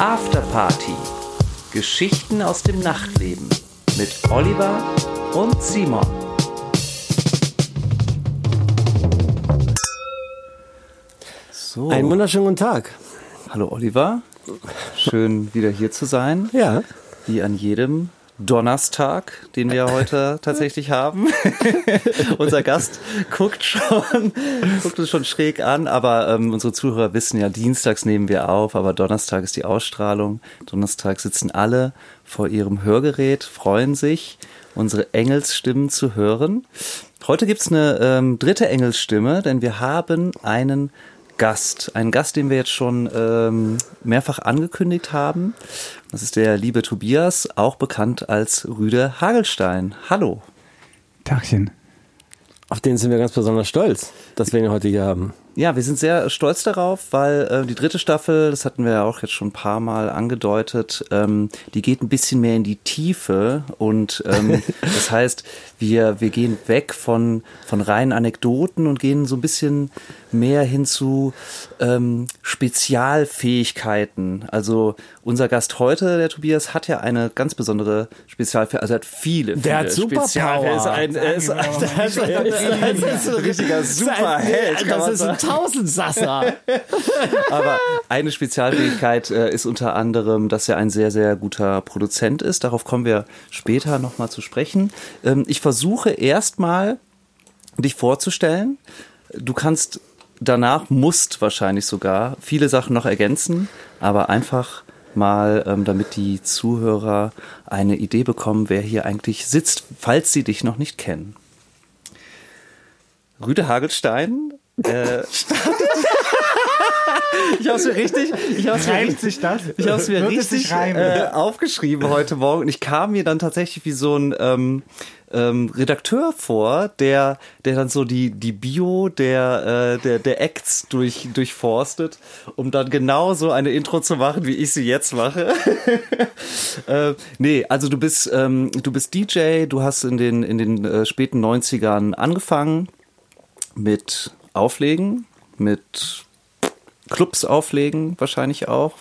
Afterparty. Geschichten aus dem Nachtleben mit Oliver und Simon. So. Einen wunderschönen guten Tag. Hallo Oliver. Schön wieder hier zu sein. Ja. Wie an jedem Donnerstag, den wir heute tatsächlich haben. Unser Gast guckt schon, guckt uns schon schräg an, aber ähm, unsere Zuhörer wissen ja, dienstags nehmen wir auf, aber Donnerstag ist die Ausstrahlung. Donnerstag sitzen alle vor ihrem Hörgerät, freuen sich, unsere Engelsstimmen zu hören. Heute gibt's eine ähm, dritte Engelsstimme, denn wir haben einen Gast. Einen Gast, den wir jetzt schon ähm, mehrfach angekündigt haben. Das ist der liebe Tobias, auch bekannt als Rüde Hagelstein. Hallo. Tagchen. Auf den sind wir ganz besonders stolz, dass wir ihn heute hier haben. Ja, wir sind sehr stolz darauf, weil äh, die dritte Staffel, das hatten wir ja auch jetzt schon ein paar Mal angedeutet, ähm, die geht ein bisschen mehr in die Tiefe und ähm, das heißt, wir, wir gehen weg von, von reinen Anekdoten und gehen so ein bisschen mehr hin zu ähm, Spezialfähigkeiten. Also unser Gast heute, der Tobias, hat ja eine ganz besondere Spezialfähigkeit, also er hat viele, viele der hat Superpower. Er ist ein, er ist ein, er ist ein, er ist ein richtiger Superheld. Tausendsasser. Aber eine Spezialfähigkeit äh, ist unter anderem, dass er ein sehr, sehr guter Produzent ist. Darauf kommen wir später nochmal zu sprechen. Ähm, ich versuche erstmal, dich vorzustellen. Du kannst danach, musst wahrscheinlich sogar viele Sachen noch ergänzen, aber einfach mal, ähm, damit die Zuhörer eine Idee bekommen, wer hier eigentlich sitzt, falls sie dich noch nicht kennen. Rüde Hagelstein äh, ich habe es mir richtig, ich habe mir richtig, sich das? Ich habe es mir richtig äh, aufgeschrieben heute Morgen und ich kam mir dann tatsächlich wie so ein ähm, ähm, Redakteur vor, der der dann so die die Bio der äh, der der Acts durch durchforstet, um dann genau so eine Intro zu machen, wie ich sie jetzt mache. äh, nee, also du bist ähm, du bist DJ, du hast in den in den äh, späten 90ern angefangen mit Auflegen, mit Clubs auflegen wahrscheinlich auch.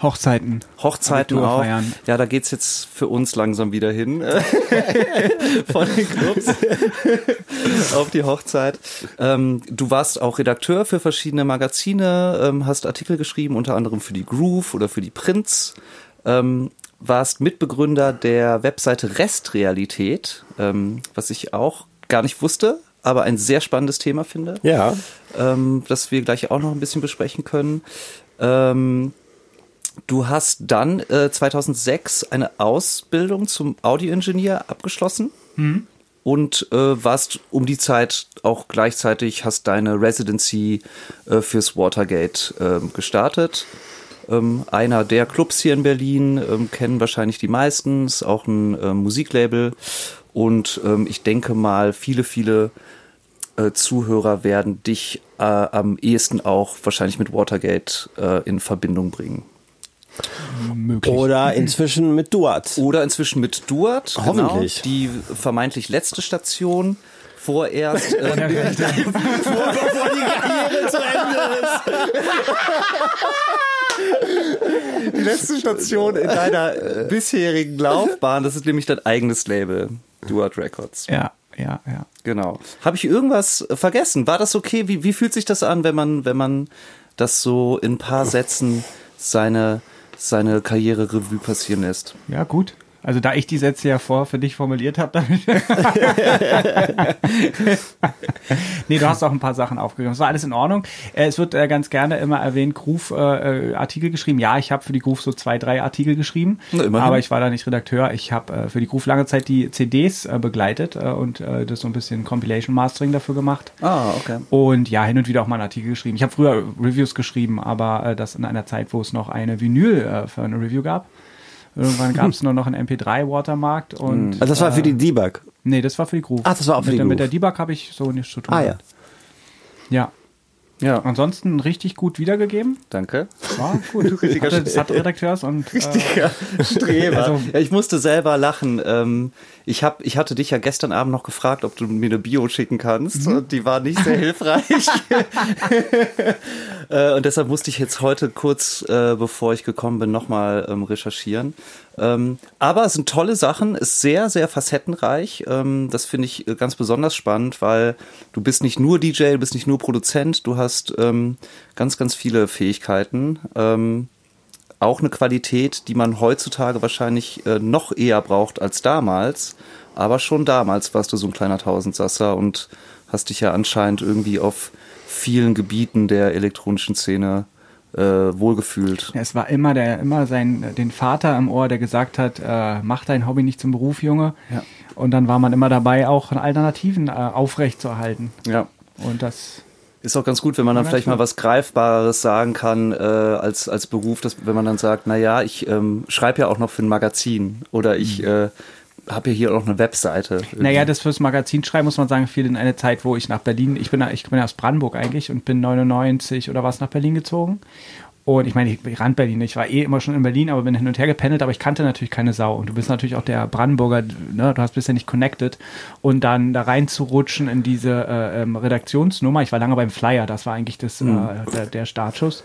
Hochzeiten. Hochzeiten auch. Feiern. Ja, da geht's jetzt für uns langsam wieder hin. Von den Clubs auf die Hochzeit. Ähm, du warst auch Redakteur für verschiedene Magazine, ähm, hast Artikel geschrieben, unter anderem für die Groove oder für die Prinz. Ähm, warst Mitbegründer der Webseite Restrealität, ähm, was ich auch gar nicht wusste, aber ein sehr spannendes Thema finde. Ja. Ähm, das wir gleich auch noch ein bisschen besprechen können. Ähm, du hast dann äh, 2006 eine Ausbildung zum Audioingenieur abgeschlossen. Mhm. Und äh, warst um die Zeit auch gleichzeitig, hast deine Residency äh, fürs Watergate ähm, gestartet. Ähm, einer der Clubs hier in Berlin, ähm, kennen wahrscheinlich die meisten, ist auch ein äh, Musiklabel. Und ähm, ich denke mal, viele, viele äh, Zuhörer werden dich äh, am ehesten auch wahrscheinlich mit Watergate äh, in Verbindung bringen. Möglich. Oder inzwischen mit Duat. Oder inzwischen mit Duat. Hoffentlich. Genau, die vermeintlich letzte Station vorerst äh, bevor, bevor die Karriere zu Ende ist. Die letzte Station in deiner bisherigen Laufbahn, das ist nämlich dein eigenes Label, Duat Records. Ja ja, ja. Genau. Habe ich irgendwas vergessen? War das okay? Wie, wie fühlt sich das an, wenn man, wenn man das so in ein paar Sätzen seine, seine Karriere Revue passieren lässt? Ja, gut. Also da ich die Sätze ja vor für dich formuliert habe, damit. nee, du hast auch ein paar Sachen aufgegriffen. Es war alles in Ordnung. Äh, es wird äh, ganz gerne immer erwähnt, Groove äh, Artikel geschrieben. Ja, ich habe für die Groove so zwei, drei Artikel geschrieben. Na, aber ich war da nicht Redakteur. Ich habe für die Groove lange Zeit die CDs begleitet und das so ein bisschen Compilation Mastering dafür gemacht. Ah, okay. Und ja, hin und wieder auch mal einen Artikel geschrieben. Ich habe früher Reviews geschrieben, aber das in einer Zeit, wo es noch eine Vinyl für eine Review gab. Irgendwann gab es nur noch einen MP3-Watermarkt und. Also das war für die Debug? Nee, das war für die Groove. Ach, das war auch für mit, die Groove. Mit der Debug habe ich so nichts zu tun. Ah, ja. Ja. Ja. Ansonsten richtig gut wiedergegeben. Danke. War gut. Du richtiger Hatte, das hat Redakteurs und richtiger äh, Streber. Also, ja, ich musste selber lachen. Ähm, ich hab, ich hatte dich ja gestern Abend noch gefragt, ob du mir eine Bio schicken kannst. Mhm. Und die war nicht sehr hilfreich. Äh, und deshalb musste ich jetzt heute kurz, äh, bevor ich gekommen bin, nochmal ähm, recherchieren. Ähm, aber es sind tolle Sachen, ist sehr, sehr facettenreich. Ähm, das finde ich äh, ganz besonders spannend, weil du bist nicht nur DJ, du bist nicht nur Produzent, du hast ganz, ganz viele Fähigkeiten. Auch eine Qualität, die man heutzutage wahrscheinlich äh, noch eher braucht als damals. Aber schon damals warst du so ein kleiner Tausendsasser und hast dich ja anscheinend irgendwie auf vielen Gebieten der elektronischen Szene äh, wohlgefühlt. Ja, es war immer der, immer sein, den Vater im Ohr, der gesagt hat, äh, mach dein Hobby nicht zum Beruf, Junge. Ja. Und dann war man immer dabei, auch Alternativen äh, aufrechtzuerhalten. Ja. Und das ist auch ganz gut, wenn man dann ja, vielleicht mal was Greifbares sagen kann äh, als, als Beruf, dass, wenn man dann sagt, na ja, ich ähm, schreibe ja auch noch für ein Magazin oder ich mhm. äh, habe ja hier auch eine Webseite. Irgendwie. Naja, das fürs Magazin schreiben muss man sagen, fiel in eine Zeit, wo ich nach Berlin, ich bin, ich bin aus Brandenburg eigentlich und bin 99 oder was nach Berlin gezogen und ich meine, ich, ich rand Berlin, ich war eh immer schon in Berlin, aber bin hin und her gependelt, aber ich kannte natürlich keine Sau. Und du bist natürlich auch der Brandenburger, ne? du hast bisher nicht connected. Und dann da reinzurutschen in diese äh, ähm, Redaktionsnummer, ich war lange beim Flyer, das war eigentlich das, mhm. äh, der, der Startschuss.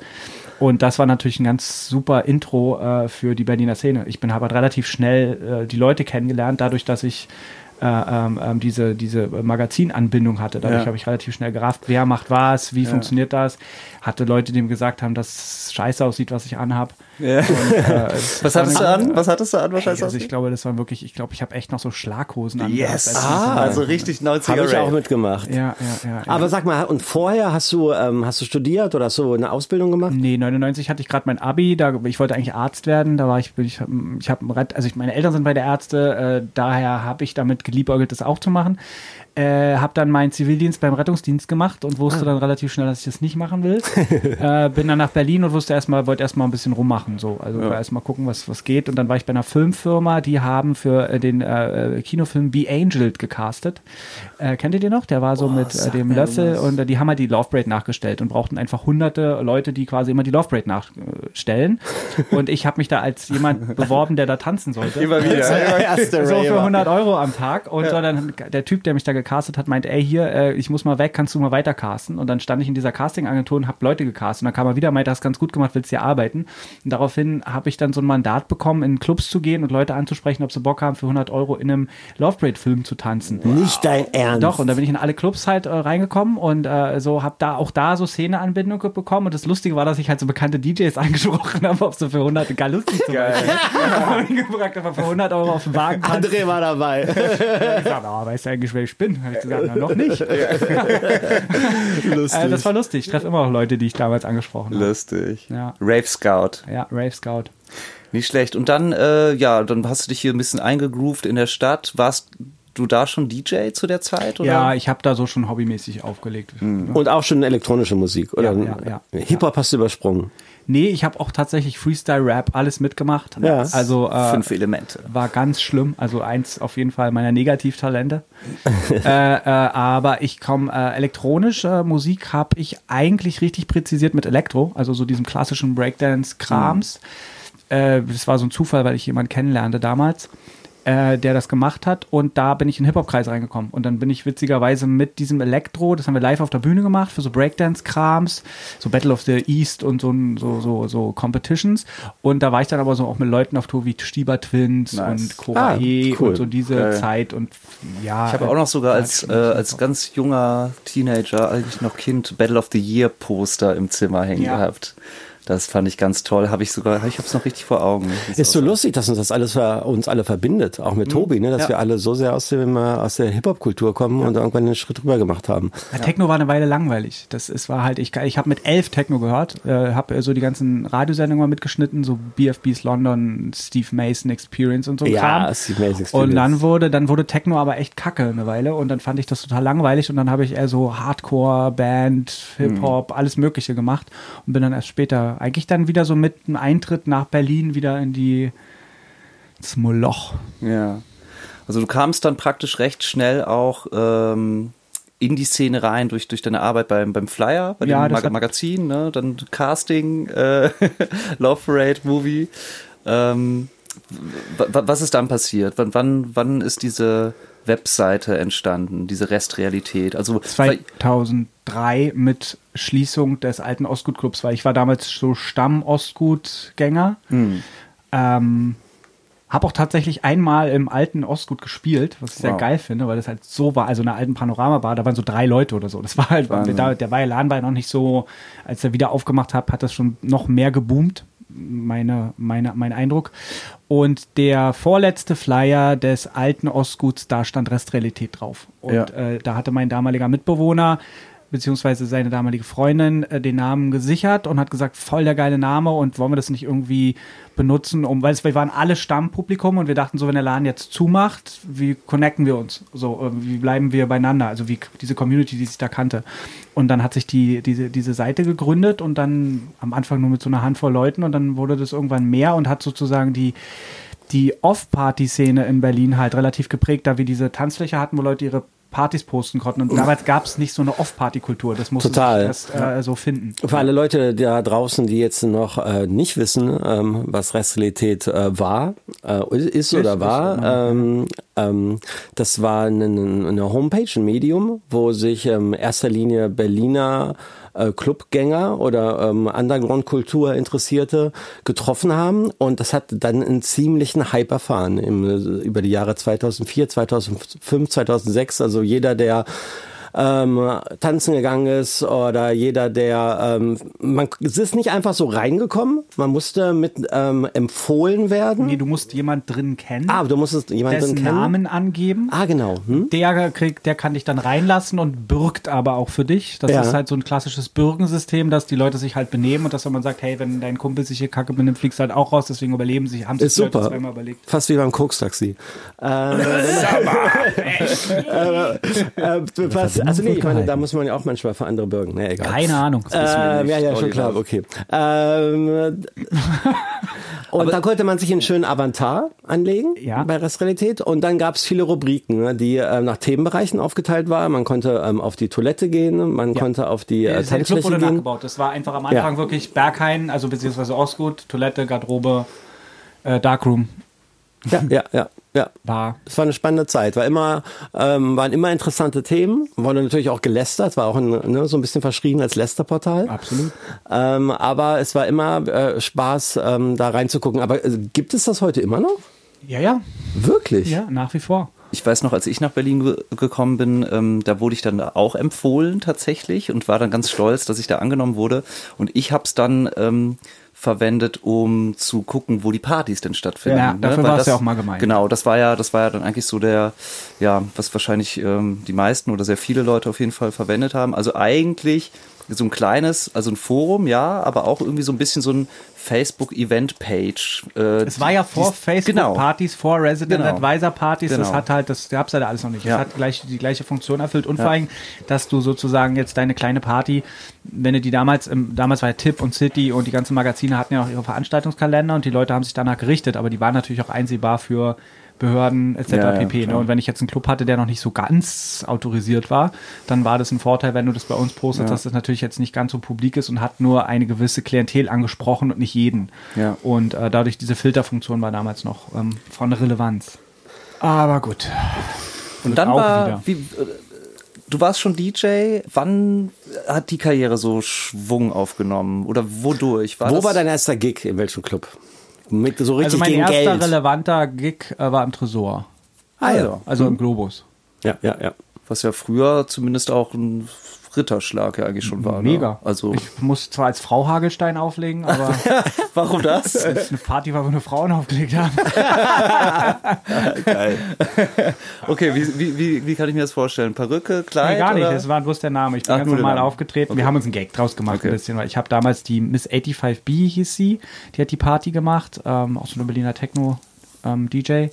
Und das war natürlich ein ganz super Intro äh, für die Berliner Szene. Ich bin aber relativ schnell äh, die Leute kennengelernt, dadurch, dass ich äh, ähm, ähm, diese, diese Magazinanbindung hatte. Dadurch ja. habe ich relativ schnell gerafft, wer macht was, wie ja. funktioniert das. Hatte Leute, die mir gesagt haben, dass es scheiße aussieht, was ich anhab. Ja. Und, äh, was hattest du an? Was hattest du an? Was hey, also ich glaube, das war wirklich, ich glaube, ich habe echt noch so Schlaghosen an. Yes. Ah, also richtig 90er. Habe ich auch mitgemacht. Ja, ja, ja. Aber sag mal, und vorher hast du, ähm, hast du studiert oder hast du eine Ausbildung gemacht? Nee, 99 hatte ich gerade mein Abi, da, ich wollte eigentlich Arzt werden, da war ich, ich, ich habe, also ich, meine Eltern sind bei der Ärzte, äh, daher habe ich damit geliebäugelt, das auch zu machen. Äh, habe dann meinen Zivildienst beim Rettungsdienst gemacht und wusste ah. dann relativ schnell, dass ich das nicht machen will. äh, bin dann nach Berlin und wusste erstmal, wollte erstmal ein bisschen rummachen, so. Also ja. erstmal gucken, was, was geht. Und dann war ich bei einer Filmfirma, die haben für äh, den äh, Kinofilm Be Angeled gecastet. Äh, kennt ihr den noch? Der war so oh, mit äh, dem Löffel und die haben halt die Love Parade nachgestellt und brauchten einfach hunderte Leute, die quasi immer die Love Parade nachstellen. und ich habe mich da als jemand beworben, der da tanzen sollte. Immer wieder. so für 100 Euro am Tag. Und ja. so dann der Typ, der mich da gecastet hat, meint, ey, hier, äh, ich muss mal weg, kannst du mal weiter casten? Und dann stand ich in dieser Casting-Agentur und habe Leute gecastet. Und dann kam er wieder, meinte, hast ganz gut gemacht, willst hier arbeiten? Und daraufhin habe ich dann so ein Mandat bekommen, in Clubs zu gehen und Leute anzusprechen, ob sie Bock haben, für 100 Euro in einem Love Parade-Film zu tanzen. Nicht dein Ernst? Doch, und da bin ich in alle Clubs halt äh, reingekommen und äh, so habe da auch da so Szeneanbindung bekommen. Und das Lustige war, dass ich halt so bekannte DJs angesprochen habe, ob sie für 100 gar lustig zu Geil. habe ich gefragt, ob er für 100 Euro auf dem Wagen André war dabei. ich gesagt, oh, weißt du eigentlich, wer ich bin? Habe ich gesagt, na, noch nicht. lustig. Äh, das war lustig. Ich treffe immer noch Leute, die ich damals angesprochen habe. Lustig. Ja. Rave Scout. Ja, Rave Scout. Nicht schlecht. Und dann, äh, ja, dann hast du dich hier ein bisschen eingegroovt in der Stadt. Warst du da schon DJ zu der Zeit? Oder? Ja, ich habe da so schon hobbymäßig aufgelegt. Mhm. Und auch schon elektronische Musik, oder? Ja, ja, ja. Hip-Hop hast du übersprungen. Nee, ich habe auch tatsächlich Freestyle-Rap alles mitgemacht. Ja. Also äh, fünf Elemente. War ganz schlimm. Also eins auf jeden Fall meiner Negativtalente. äh, äh, aber ich komme äh, elektronische Musik habe ich eigentlich richtig präzisiert mit Elektro, also so diesem klassischen Breakdance-Krams. Mhm. Äh, das war so ein Zufall, weil ich jemanden kennenlernte damals äh, der das gemacht hat. Und da bin ich in den Hip-Hop-Kreis reingekommen. Und dann bin ich witzigerweise mit diesem Elektro, das haben wir live auf der Bühne gemacht, für so Breakdance-Krams, so Battle of the East und so, so, so, so Competitions. Und da war ich dann aber so auch mit Leuten auf Tour wie Stieber Twins nice. und Cora ah, cool. und so diese Geil. Zeit. Und ja. Ich habe auch noch sogar als, äh, als ganz junger Teenager, eigentlich noch Kind, Battle of the Year Poster im Zimmer hängen ja. gehabt. Das fand ich ganz toll. Habe ich sogar, ich habe es noch richtig vor Augen. Ist so lustig, dass uns das alles uns alle verbindet, auch mit mhm. Tobi, ne? dass ja. wir alle so sehr aus dem aus der Hip Hop Kultur kommen ja. und irgendwann einen Schritt rüber gemacht haben. Ja, Techno war eine Weile langweilig. Das ist war halt ich ich habe mit elf Techno gehört, äh, habe so die ganzen Radiosendungen mal mitgeschnitten, so BFBs London, Steve Mason Experience und so ja, Kram. Steve Mason Experience. Und dann wurde dann wurde Techno aber echt Kacke eine Weile und dann fand ich das total langweilig und dann habe ich eher so Hardcore, Band, Hip Hop, mhm. alles Mögliche gemacht und bin dann erst später eigentlich dann wieder so mit einem Eintritt nach Berlin wieder in die ins Moloch. Ja. Also du kamst dann praktisch recht schnell auch ähm, in die Szene rein durch, durch deine Arbeit beim, beim Flyer, bei ja, dem Mag Magazin, ne? dann Casting, äh, Love Parade, Movie. Ähm, was ist dann passiert? Wann, wann, wann ist diese Webseite entstanden, diese Restrealität? Also 2003 mit Schließung des alten Ostgut-Clubs, weil ich war damals so Stamm-Ostgut-Gänger. Hm. Ähm, habe auch tatsächlich einmal im alten Ostgut gespielt, was ich sehr wow. geil finde, weil das halt so war, also in einer alten Panoramabar, da waren so drei Leute oder so. Das war halt, da, der war Laden war ja noch nicht so, als er wieder aufgemacht hat, hat das schon noch mehr geboomt. Meine, meine, mein Eindruck. Und der vorletzte Flyer des alten Ostguts, da stand Restrealität drauf. Und ja. äh, da hatte mein damaliger Mitbewohner beziehungsweise seine damalige Freundin äh, den Namen gesichert und hat gesagt, voll der geile Name und wollen wir das nicht irgendwie benutzen, um, weil es, wir waren alle Stammpublikum und wir dachten so, wenn der Laden jetzt zumacht, wie connecten wir uns? So, äh, wie bleiben wir beieinander? Also wie diese Community, die sich da kannte. Und dann hat sich die, diese, diese Seite gegründet und dann am Anfang nur mit so einer Handvoll Leuten und dann wurde das irgendwann mehr und hat sozusagen die die Off-Party-Szene in Berlin halt relativ geprägt, da wir diese Tanzfläche hatten, wo Leute ihre Partys posten konnten. Und damals gab es nicht so eine Off-Party-Kultur. Das musste Total. erst äh, so finden. Für alle Leute da draußen, die jetzt noch äh, nicht wissen, ähm, was Restrealität äh, war, äh, ist, oder war, ähm, ähm, das war eine, eine Homepage, ein Medium, wo sich in erster Linie Berliner äh, Clubgänger oder ähm, Underground-Kultur Interessierte getroffen haben. Und das hat dann einen ziemlichen Hype erfahren im, über die Jahre 2004, 2005, 2006. Also jeder, der ähm, tanzen gegangen ist oder jeder, der ähm, man es ist nicht einfach so reingekommen, man musste mit ähm, empfohlen werden. Nee, du musst jemand drin kennen. Ah, du musstest jemanden drin kennen. Namen angeben. Ah, genau. Hm? Der kriegt, der kann dich dann reinlassen und bürgt aber auch für dich. Das ja. ist halt so ein klassisches Bürgensystem, dass die Leute sich halt benehmen und dass wenn man sagt, hey, wenn dein Kumpel sich hier kacke benimmt, fliegst du halt auch raus, deswegen überleben sie, haben sich die Leute zweimal überlegt. Fast wie beim Koks-Taxi. Ähm, äh, äh, was, also nee, ich meine, da muss man ja auch manchmal für andere bürgen. Nee, egal. Keine Ahnung. Ähm, ja, ja, schon klar, okay. Ähm, und da konnte man sich einen schönen Avatar anlegen ja. bei Restrealität. Und dann gab es viele Rubriken, ne, die äh, nach Themenbereichen aufgeteilt waren. Man konnte ähm, auf die Toilette gehen, man ja. konnte auf die äh, Der Club wurde gehen. nachgebaut. Das war einfach am Anfang ja. wirklich Berghain, also beziehungsweise Ostgut, Toilette, Garderobe, äh, Darkroom. Ja, ja, ja. Ja, war. Es war eine spannende Zeit. War immer, ähm, waren immer interessante Themen. Wurde natürlich auch gelästert, war auch ein, ne, so ein bisschen verschrien als Lästerportal. Absolut. Ähm, aber es war immer äh, Spaß, ähm, da reinzugucken. Aber äh, gibt es das heute immer noch? Ja, ja. Wirklich? Ja, nach wie vor. Ich weiß noch, als ich nach Berlin ge gekommen bin, ähm, da wurde ich dann auch empfohlen tatsächlich und war dann ganz stolz, dass ich da angenommen wurde. Und ich habe es dann ähm, verwendet, um zu gucken, wo die Partys denn stattfinden. Ja, ne? dafür war es ja auch mal gemeint. Genau, das war ja, das war ja dann eigentlich so der, ja, was wahrscheinlich ähm, die meisten oder sehr viele Leute auf jeden Fall verwendet haben. Also eigentlich so ein kleines, also ein Forum, ja, aber auch irgendwie so ein bisschen so ein Facebook-Event-Page. Äh, es war ja vor Facebook-Partys, genau. vor Resident genau. Advisor-Partys. Genau. Das hat halt, das gab es ja alles noch nicht. Ja. Das hat gleich die gleiche Funktion erfüllt. Und ja. vor allem, dass du sozusagen jetzt deine kleine Party, wenn du die damals, damals war ja Tip und City und die ganzen Magazine hatten ja auch ihre Veranstaltungskalender und die Leute haben sich danach gerichtet, aber die waren natürlich auch einsehbar für Behörden etc. Ja, pp. Ja, ne? Und wenn ich jetzt einen Club hatte, der noch nicht so ganz autorisiert war, dann war das ein Vorteil, wenn du das bei uns postest, ja. dass das natürlich jetzt nicht ganz so publik ist und hat nur eine gewisse Klientel angesprochen und nicht jeden. Ja. Und äh, dadurch diese Filterfunktion war damals noch ähm, von Relevanz. Aber gut. Und dann war, wie, äh, du warst schon DJ. Wann hat die Karriere so Schwung aufgenommen? Oder wodurch? War Wo war dein erster Gig? In welchem Club? Mit so richtig also mein erster Geld. relevanter Gig äh, war im Tresor. Ah, also, ja. also mhm. im Globus. Ja, ja, ja. Was ja früher zumindest auch ein Ritterschlag ja eigentlich schon war. Ne? Mega. Ne? Also ich muss zwar als Frau Hagelstein auflegen, aber. Warum das? Weil es eine Party war, wo nur Frauen aufgelegt haben. Geil. Okay, wie, wie, wie, kann ich mir das vorstellen? Perücke, Kleid? Nee, gar nicht, oder? das war bloß der Name. Ich bin Ach, ganz normal aufgetreten. Okay. Wir haben uns einen Gag draus gemacht okay. ein bisschen, weil ich habe damals die Miss 85B hieß sie, die hat die Party gemacht, ähm, auch so eine Berliner Techno ähm, DJ.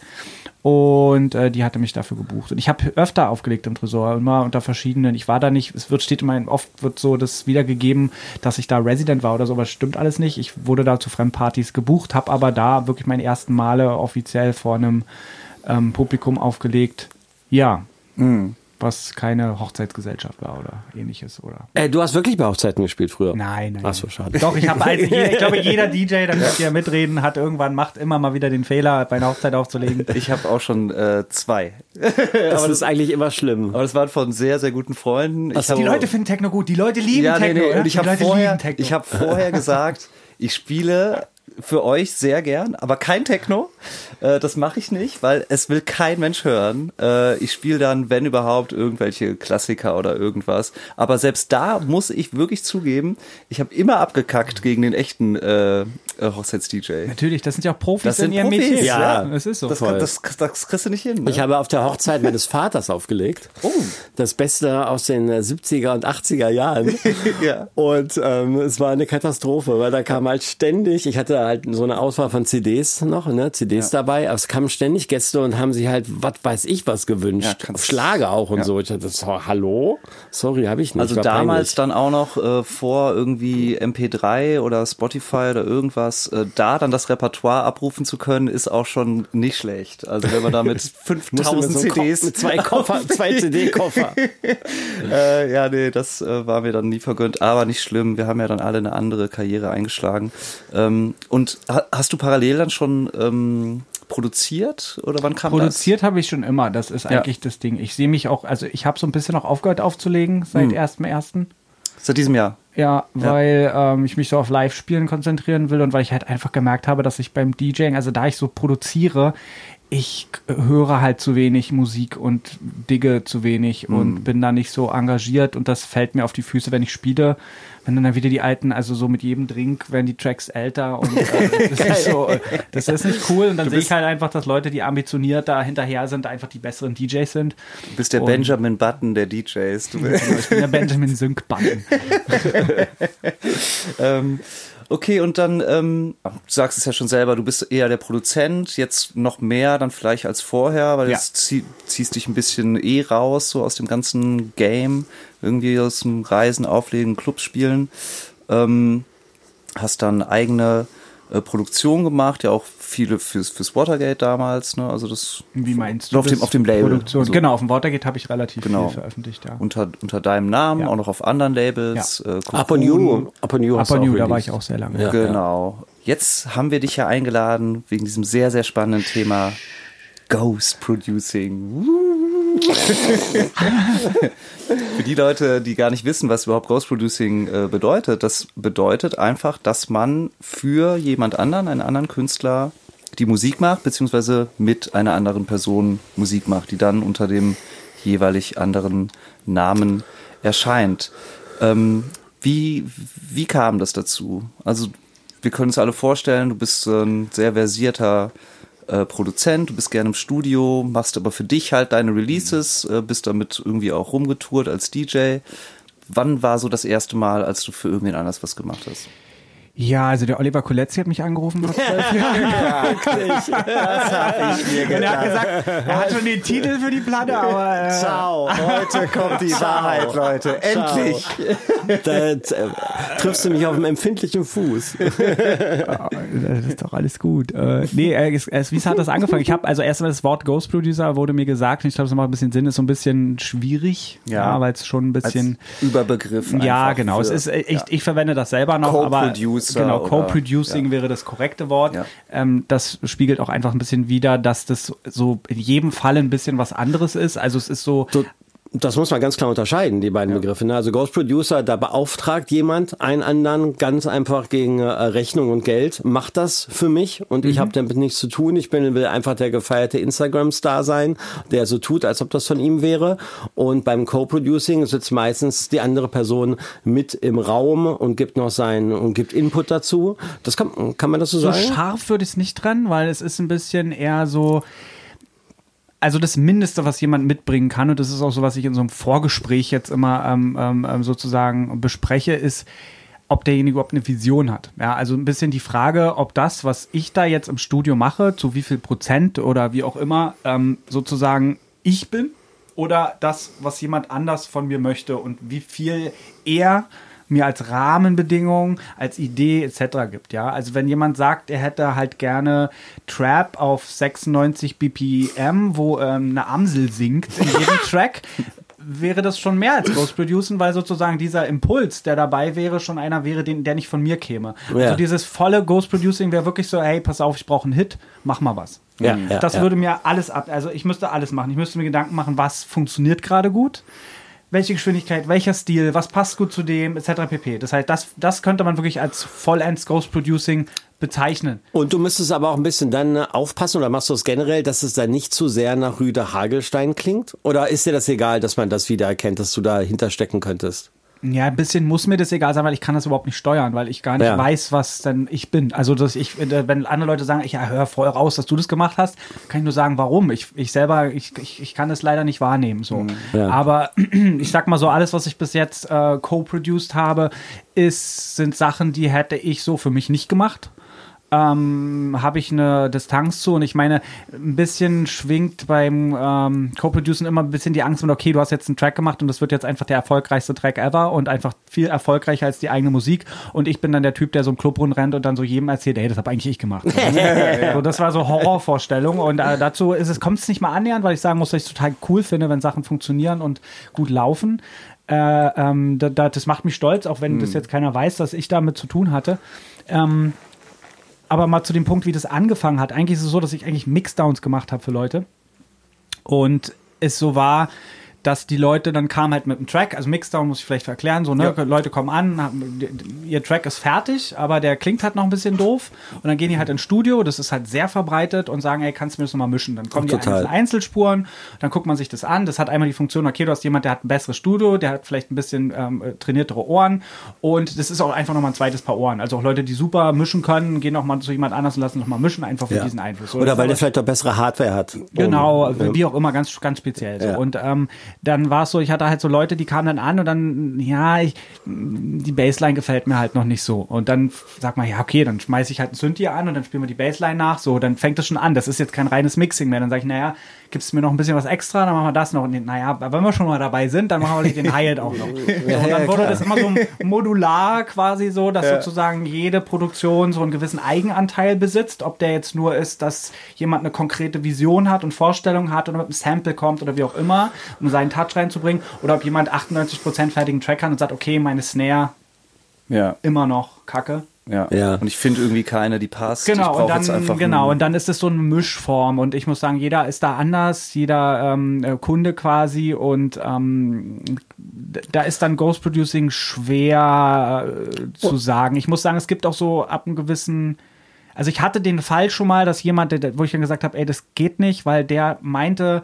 Und äh, die hatte mich dafür gebucht. Und ich habe öfter aufgelegt im Tresor, immer unter verschiedenen. Ich war da nicht, es wird, steht immer, oft wird so das wiedergegeben, dass ich da Resident war oder so, aber stimmt alles nicht. Ich wurde da zu Fremdpartys gebucht, habe aber da wirklich meine ersten Male offiziell vor einem ähm, Publikum aufgelegt. Ja. Mhm was keine Hochzeitsgesellschaft war oder ähnliches, oder? Äh, du hast wirklich bei Hochzeiten gespielt früher? Nein, nein. Ach so, schade. Doch, ich habe, also ich glaube, jeder DJ, da könnt ihr mitreden, hat irgendwann, macht immer mal wieder den Fehler, bei einer Hochzeit aufzulegen. Ich habe auch schon äh, zwei. das aber ist eigentlich immer schlimm. Aber das waren von sehr, sehr guten Freunden. Also die Leute finden Techno gut, die Leute lieben ja, Techno. Nee, nee. Und ich habe vorher, ich hab vorher gesagt, ich spiele für euch sehr gern, aber kein Techno. Äh, das mache ich nicht, weil es will kein Mensch hören. Äh, ich spiele dann, wenn überhaupt, irgendwelche Klassiker oder irgendwas. Aber selbst da muss ich wirklich zugeben, ich habe immer abgekackt gegen den echten äh, Hochzeits-DJ. Natürlich, das sind ja auch Profis das sind in ihrem Profis, Metier. Ja, das ist so. Das, kann, das, das, kriegst du nicht hin. Ne? Ich habe auf der Hochzeit meines Vaters aufgelegt. Oh. Das Beste aus den 70er und 80er Jahren. ja. Und ähm, es war eine Katastrophe, weil da kam halt ständig, ich hatte halt so eine Auswahl von CDs noch, ne, CDs ja. dabei, aber es kamen ständig Gäste und haben sich halt, was weiß ich, was gewünscht. Ja, Schlager auch und ja. so. Ich dachte, so, hallo? Sorry, habe ich nicht. Also damals peinlich. dann auch noch äh, vor irgendwie MP3 oder Spotify oder irgendwas, äh, da dann das Repertoire abrufen zu können, ist auch schon nicht schlecht. Also wenn man da mit 5000 so CDs... mit zwei Koffer, zwei CD-Koffer. äh, ja, nee, das äh, war mir dann nie vergönnt, aber nicht schlimm. Wir haben ja dann alle eine andere Karriere eingeschlagen. Ähm, und hast du parallel dann schon ähm, produziert oder wann kam Produziert habe ich schon immer, das ist eigentlich ja. das Ding. Ich sehe mich auch, also ich habe so ein bisschen auch aufgehört aufzulegen seit hm. 1.1. Seit diesem Jahr? Ja, weil ja. Ähm, ich mich so auf Live-Spielen konzentrieren will und weil ich halt einfach gemerkt habe, dass ich beim DJing, also da ich so produziere, ich höre halt zu wenig Musik und digge zu wenig mhm. und bin da nicht so engagiert und das fällt mir auf die Füße, wenn ich spiele. Wenn dann wieder die alten, also so mit jedem Drink werden die Tracks älter und äh, das, ist so, das ist nicht cool. Und dann sehe ich halt einfach, dass Leute, die ambitioniert da hinterher sind, einfach die besseren DJs sind. Du bist der und Benjamin Button der DJs. Du bist ich bin der Benjamin Sync Button. ähm, Okay, und dann, ähm, du sagst es ja schon selber, du bist eher der Produzent, jetzt noch mehr dann vielleicht als vorher, weil ja. jetzt zieh, ziehst dich ein bisschen eh raus, so aus dem ganzen Game, irgendwie aus dem Reisen, Auflegen, Clubs spielen. Ähm, hast dann eigene äh, Produktion gemacht, ja auch viele fürs, fürs Watergate damals, ne? Also das. Wie meinst du? Auf dem, auf dem Label. Produktion. Also, genau, auf dem Watergate habe ich relativ genau. viel veröffentlicht, ja. Unter, unter deinem Namen, ja. auch noch auf anderen Labels. Ja. Äh, Upon You. Upon You, Upon you da war ich auch sehr lange. Ja, genau. Jetzt haben wir dich ja eingeladen wegen diesem sehr, sehr spannenden Thema Ghost Producing. Für die Leute, die gar nicht wissen, was überhaupt Ghost Producing äh, bedeutet, das bedeutet einfach, dass man für jemand anderen, einen anderen Künstler, die Musik macht, beziehungsweise mit einer anderen Person Musik macht, die dann unter dem jeweilig anderen Namen erscheint. Ähm, wie, wie kam das dazu? Also, wir können uns alle vorstellen, du bist ein sehr versierter äh, Produzent, du bist gerne im Studio, machst aber für dich halt deine Releases, äh, bist damit irgendwie auch rumgetourt als DJ. Wann war so das erste Mal, als du für irgendwen anders was gemacht hast? Ja, also der Oliver Koletzi hat mich angerufen Jahren. Ja. Das habe ich mir gedacht. Und er hat gesagt, er hat schon den Titel für die Platte, aber... Äh, Ciao, heute kommt die Ciao. Wahrheit, Leute. Endlich. Da äh, triffst du mich auf einem empfindlichen Fuß. das ist doch alles gut. Äh, nee, äh, es, es, wie hat das angefangen? Ich habe also erstmal das Wort Ghost Producer wurde mir gesagt, und ich glaube, es macht ein bisschen Sinn, ist so ein bisschen schwierig, ja, ja weil es schon ein bisschen... Als Überbegriff. Ja, genau. Für, es ist, ich, ja. ich verwende das selber noch, aber... Producer. Genau, Co-Producing ja. wäre das korrekte Wort. Ja. Ähm, das spiegelt auch einfach ein bisschen wider, dass das so in jedem Fall ein bisschen was anderes ist. Also es ist so das muss man ganz klar unterscheiden, die beiden ja. Begriffe. Ne? Also Ghost Producer, da beauftragt jemand einen anderen ganz einfach gegen äh, Rechnung und Geld, macht das für mich und mhm. ich habe damit nichts zu tun. Ich bin will einfach der gefeierte Instagram-Star sein, der so tut, als ob das von ihm wäre. Und beim Co-Producing sitzt meistens die andere Person mit im Raum und gibt noch sein und gibt Input dazu. Das kann, kann man das so, so sagen? So scharf würde ich es nicht dran, weil es ist ein bisschen eher so also das Mindeste, was jemand mitbringen kann, und das ist auch so, was ich in so einem Vorgespräch jetzt immer ähm, ähm, ähm, sozusagen bespreche, ist, ob derjenige überhaupt eine Vision hat. Ja, also ein bisschen die Frage, ob das, was ich da jetzt im Studio mache, zu wie viel Prozent oder wie auch immer, ähm, sozusagen ich bin oder das, was jemand anders von mir möchte und wie viel er mir als Rahmenbedingung, als Idee etc. gibt. Ja, also wenn jemand sagt, er hätte halt gerne Trap auf 96 BPM, wo ähm, eine Amsel singt in jedem Track, wäre das schon mehr als Ghost Producen, weil sozusagen dieser Impuls, der dabei wäre, schon einer wäre, den, der nicht von mir käme. Ja. Also dieses volle Ghost Producing wäre wirklich so, hey, pass auf, ich brauche einen Hit, mach mal was. Ja, ja, das würde mir alles ab, also ich müsste alles machen. Ich müsste mir Gedanken machen, was funktioniert gerade gut welche Geschwindigkeit, welcher Stil, was passt gut zu dem, etc. pp. Das heißt, das, das könnte man wirklich als Vollends Ghost Producing bezeichnen. Und du müsstest aber auch ein bisschen dann aufpassen oder machst du es generell, dass es dann nicht zu sehr nach Rüde Hagelstein klingt? Oder ist dir das egal, dass man das wieder erkennt, dass du dahinter stecken könntest? Ja, ein bisschen muss mir das egal sein, weil ich kann das überhaupt nicht steuern, weil ich gar nicht ja. weiß, was denn ich bin. Also, dass ich, wenn andere Leute sagen, ich ja, hör voll raus, dass du das gemacht hast, kann ich nur sagen, warum. Ich, ich selber, ich, ich, ich kann das leider nicht wahrnehmen. So. Mhm. Ja. Aber ich sag mal so, alles, was ich bis jetzt äh, co-produced habe, ist, sind Sachen, die hätte ich so für mich nicht gemacht ähm, habe ich eine Distanz zu. Und ich meine, ein bisschen schwingt beim ähm, Co-Producen immer ein bisschen die Angst mit, okay, du hast jetzt einen Track gemacht und das wird jetzt einfach der erfolgreichste Track ever und einfach viel erfolgreicher als die eigene Musik. Und ich bin dann der Typ, der so im Club rennt und dann so jedem erzählt, hey, das habe eigentlich ich gemacht. so, das war so Horrorvorstellung. Und äh, dazu ist es, kommt es nicht mal annähernd, weil ich sagen muss, dass ich es total cool finde, wenn Sachen funktionieren und gut laufen. Äh, ähm, da, da, das macht mich stolz, auch wenn hm. das jetzt keiner weiß, dass ich damit zu tun hatte. Ähm, aber mal zu dem Punkt, wie das angefangen hat. Eigentlich ist es so, dass ich eigentlich Mixdowns gemacht habe für Leute. Und es so war, dass die Leute dann kamen halt mit dem Track, also Mixdown muss ich vielleicht erklären, so, ne, ja. Leute kommen an, haben, ihr Track ist fertig, aber der klingt halt noch ein bisschen doof und dann gehen die halt ins Studio, das ist halt sehr verbreitet und sagen, ey, kannst du mir das nochmal mischen? Dann kommen Ach, die einzelnen Einzelspuren, dann guckt man sich das an, das hat einmal die Funktion, okay, du hast jemand, der hat ein besseres Studio, der hat vielleicht ein bisschen ähm, trainiertere Ohren und das ist auch einfach nochmal ein zweites Paar Ohren, also auch Leute, die super mischen können, gehen nochmal zu jemand anders und lassen nochmal mischen, einfach für ja. diesen Einfluss. So, Oder weil der vielleicht auch bessere Hardware hat. Genau, um, wie auch immer, ganz, ganz speziell. So. Ja. Und ähm, dann war es so, ich hatte halt so Leute, die kamen dann an und dann, ja, ich, die Bassline gefällt mir halt noch nicht so. Und dann sagt man, ja, okay, dann schmeiße ich halt ein Synthie an und dann spielen wir die Bassline nach. So, dann fängt das schon an. Das ist jetzt kein reines Mixing mehr. Dann sage ich, naja, gibst mir noch ein bisschen was extra, dann machen wir das noch. Und naja, wenn wir schon mal dabei sind, dann machen wir den Hi-Hat auch noch. So, und dann wurde das immer so modular quasi so, dass ja. sozusagen jede Produktion so einen gewissen Eigenanteil besitzt. Ob der jetzt nur ist, dass jemand eine konkrete Vision hat und Vorstellung hat oder mit einem Sample kommt oder wie auch immer, um seinen Touch reinzubringen oder ob jemand 98% fertigen Track hat und sagt, okay, meine Snare ja. immer noch kacke. Ja. ja. Und ich finde irgendwie keine, die passt. Genau, und dann, genau, und dann ist es so eine Mischform. Und ich muss sagen, jeder ist da anders, jeder ähm, äh, Kunde quasi. Und ähm, da ist dann Ghost Producing schwer äh, zu oh. sagen. Ich muss sagen, es gibt auch so ab einem gewissen. Also ich hatte den Fall schon mal, dass jemand, wo ich dann gesagt habe, ey, das geht nicht, weil der meinte,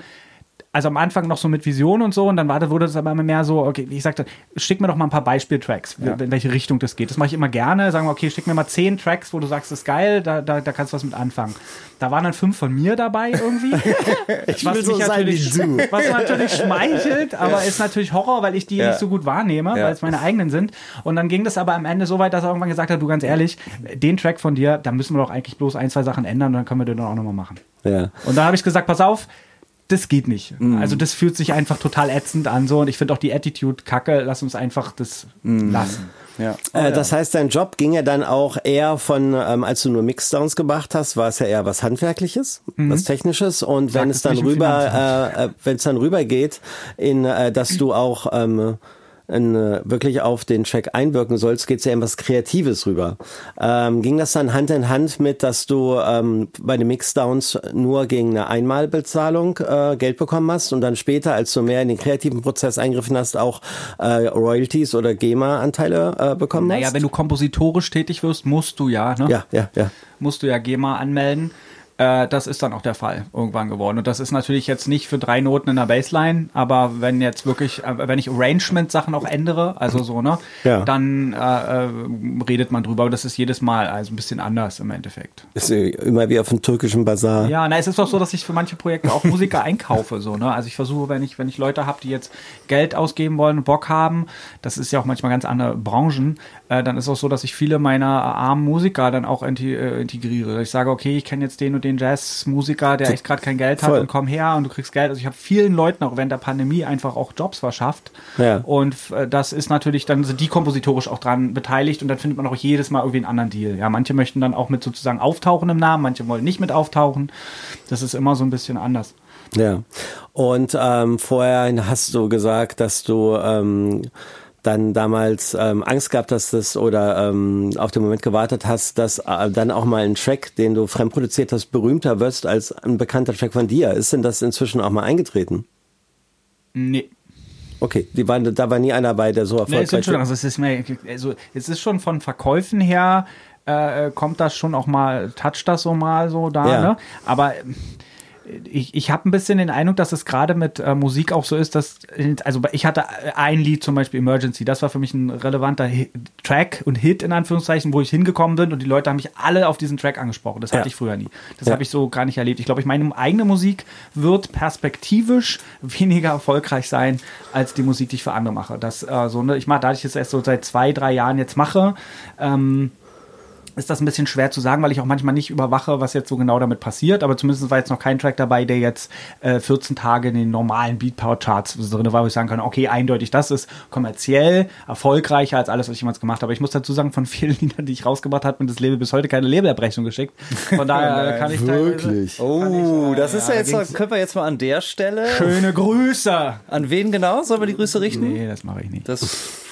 also am Anfang noch so mit Vision und so und dann war, wurde es aber immer mehr so, okay, wie ich sagte, schick mir doch mal ein paar Beispieltracks, ja. in welche Richtung das geht. Das mache ich immer gerne. Sagen wir, okay, schick mir mal zehn Tracks, wo du sagst, das ist geil, da, da, da kannst du was mit anfangen. Da waren dann fünf von mir dabei irgendwie. ich was will so natürlich, sein wie du. Was natürlich schmeichelt, aber ja. ist natürlich Horror, weil ich die ja. nicht so gut wahrnehme, weil es meine eigenen sind. Und dann ging das aber am Ende so weit, dass er irgendwann gesagt hat, du ganz ehrlich, den Track von dir, da müssen wir doch eigentlich bloß ein, zwei Sachen ändern und dann können wir den dann auch nochmal machen. Ja. Und da habe ich gesagt, pass auf, das geht nicht. Mm. Also das fühlt sich einfach total ätzend an so und ich finde auch die Attitude kacke. Lass uns einfach das mm. lassen. Ja. Äh, das heißt, dein Job ging ja dann auch eher von, ähm, als du nur Mixdowns gemacht hast, war es ja eher was Handwerkliches, mhm. was Technisches. Und wenn Sag es dann rüber, äh, äh, wenn es dann rüber geht, in, äh, dass du auch ähm, in, äh, wirklich auf den Track einwirken sollst, geht es ja in was Kreatives rüber. Ähm, ging das dann Hand in Hand mit, dass du ähm, bei den Mixdowns nur gegen eine Einmalbezahlung äh, Geld bekommen hast und dann später, als du mehr in den kreativen Prozess eingriffen hast, auch äh, Royalties oder GEMA-Anteile äh, bekommen naja, hast? Naja, wenn du kompositorisch tätig wirst, musst du ja, ne? Ja, ja, ja. Musst du ja GEMA anmelden. Äh, das ist dann auch der Fall irgendwann geworden. Und das ist natürlich jetzt nicht für drei Noten in der Bassline, aber wenn jetzt wirklich, äh, wenn ich Arrangement-Sachen auch ändere, also so, ne, ja. dann äh, äh, redet man drüber. Aber das ist jedes Mal also ein bisschen anders im Endeffekt. Ist immer wie auf einem türkischen Bazar. Ja, na, es ist doch so, dass ich für manche Projekte auch Musiker einkaufe, so, ne. Also ich versuche, wenn ich, wenn ich Leute habe, die jetzt Geld ausgeben wollen, Bock haben, das ist ja auch manchmal ganz andere Branchen, äh, dann ist auch so, dass ich viele meiner armen Musiker dann auch integriere. Ich sage, okay, ich kenne jetzt den und den den Jazzmusiker, der echt gerade kein Geld hat Voll. und komm her und du kriegst Geld. Also ich habe vielen Leuten auch während der Pandemie einfach auch Jobs verschafft. Ja. Und äh, das ist natürlich, dann sind die kompositorisch auch dran beteiligt und dann findet man auch jedes Mal irgendwie einen anderen Deal. Ja, manche möchten dann auch mit sozusagen auftauchen im Namen, manche wollen nicht mit auftauchen. Das ist immer so ein bisschen anders. Ja. Und ähm, vorher hast du gesagt, dass du ähm, dann damals ähm, Angst gehabt hast dass, oder ähm, auf den Moment gewartet hast, dass äh, dann auch mal ein Track, den du fremdproduziert hast, berühmter wirst als ein bekannter Track von dir. Ist denn das inzwischen auch mal eingetreten? Nee. Okay, die waren, da war nie einer bei, der so erfolgreich nee, es, schon, also es ist mehr, also es ist schon von Verkäufen her, äh, kommt das schon auch mal, toucht das so mal so da, ja. ne? Aber ich, ich habe ein bisschen den Eindruck, dass es gerade mit äh, Musik auch so ist, dass, also ich hatte ein Lied zum Beispiel Emergency, das war für mich ein relevanter Hit, Track und Hit in Anführungszeichen, wo ich hingekommen bin und die Leute haben mich alle auf diesen Track angesprochen. Das hatte ja. ich früher nie. Das ja. habe ich so gar nicht erlebt. Ich glaube, ich meine eigene Musik wird perspektivisch weniger erfolgreich sein als die Musik, die ich für andere mache. Das äh, so, ne, ich mache, da ich es erst so seit zwei, drei Jahren jetzt mache, ähm, ist das ein bisschen schwer zu sagen, weil ich auch manchmal nicht überwache, was jetzt so genau damit passiert. Aber zumindest war jetzt noch kein Track dabei, der jetzt äh, 14 Tage in den normalen Beatpower-Charts drin war, wo ich sagen kann, okay, eindeutig, das ist kommerziell erfolgreicher als alles, was ich jemals gemacht habe. Ich muss dazu sagen, von vielen Liedern, die ich rausgebracht habe, mir das Label bis heute keine Labelabrechnung geschickt. Von daher kann ich Wirklich? Oh, ich, äh, das ist ja, ja jetzt, können wir jetzt mal an der Stelle. Schöne Grüße! An wen genau sollen wir die Grüße richten? Nee, das mache ich nicht. Das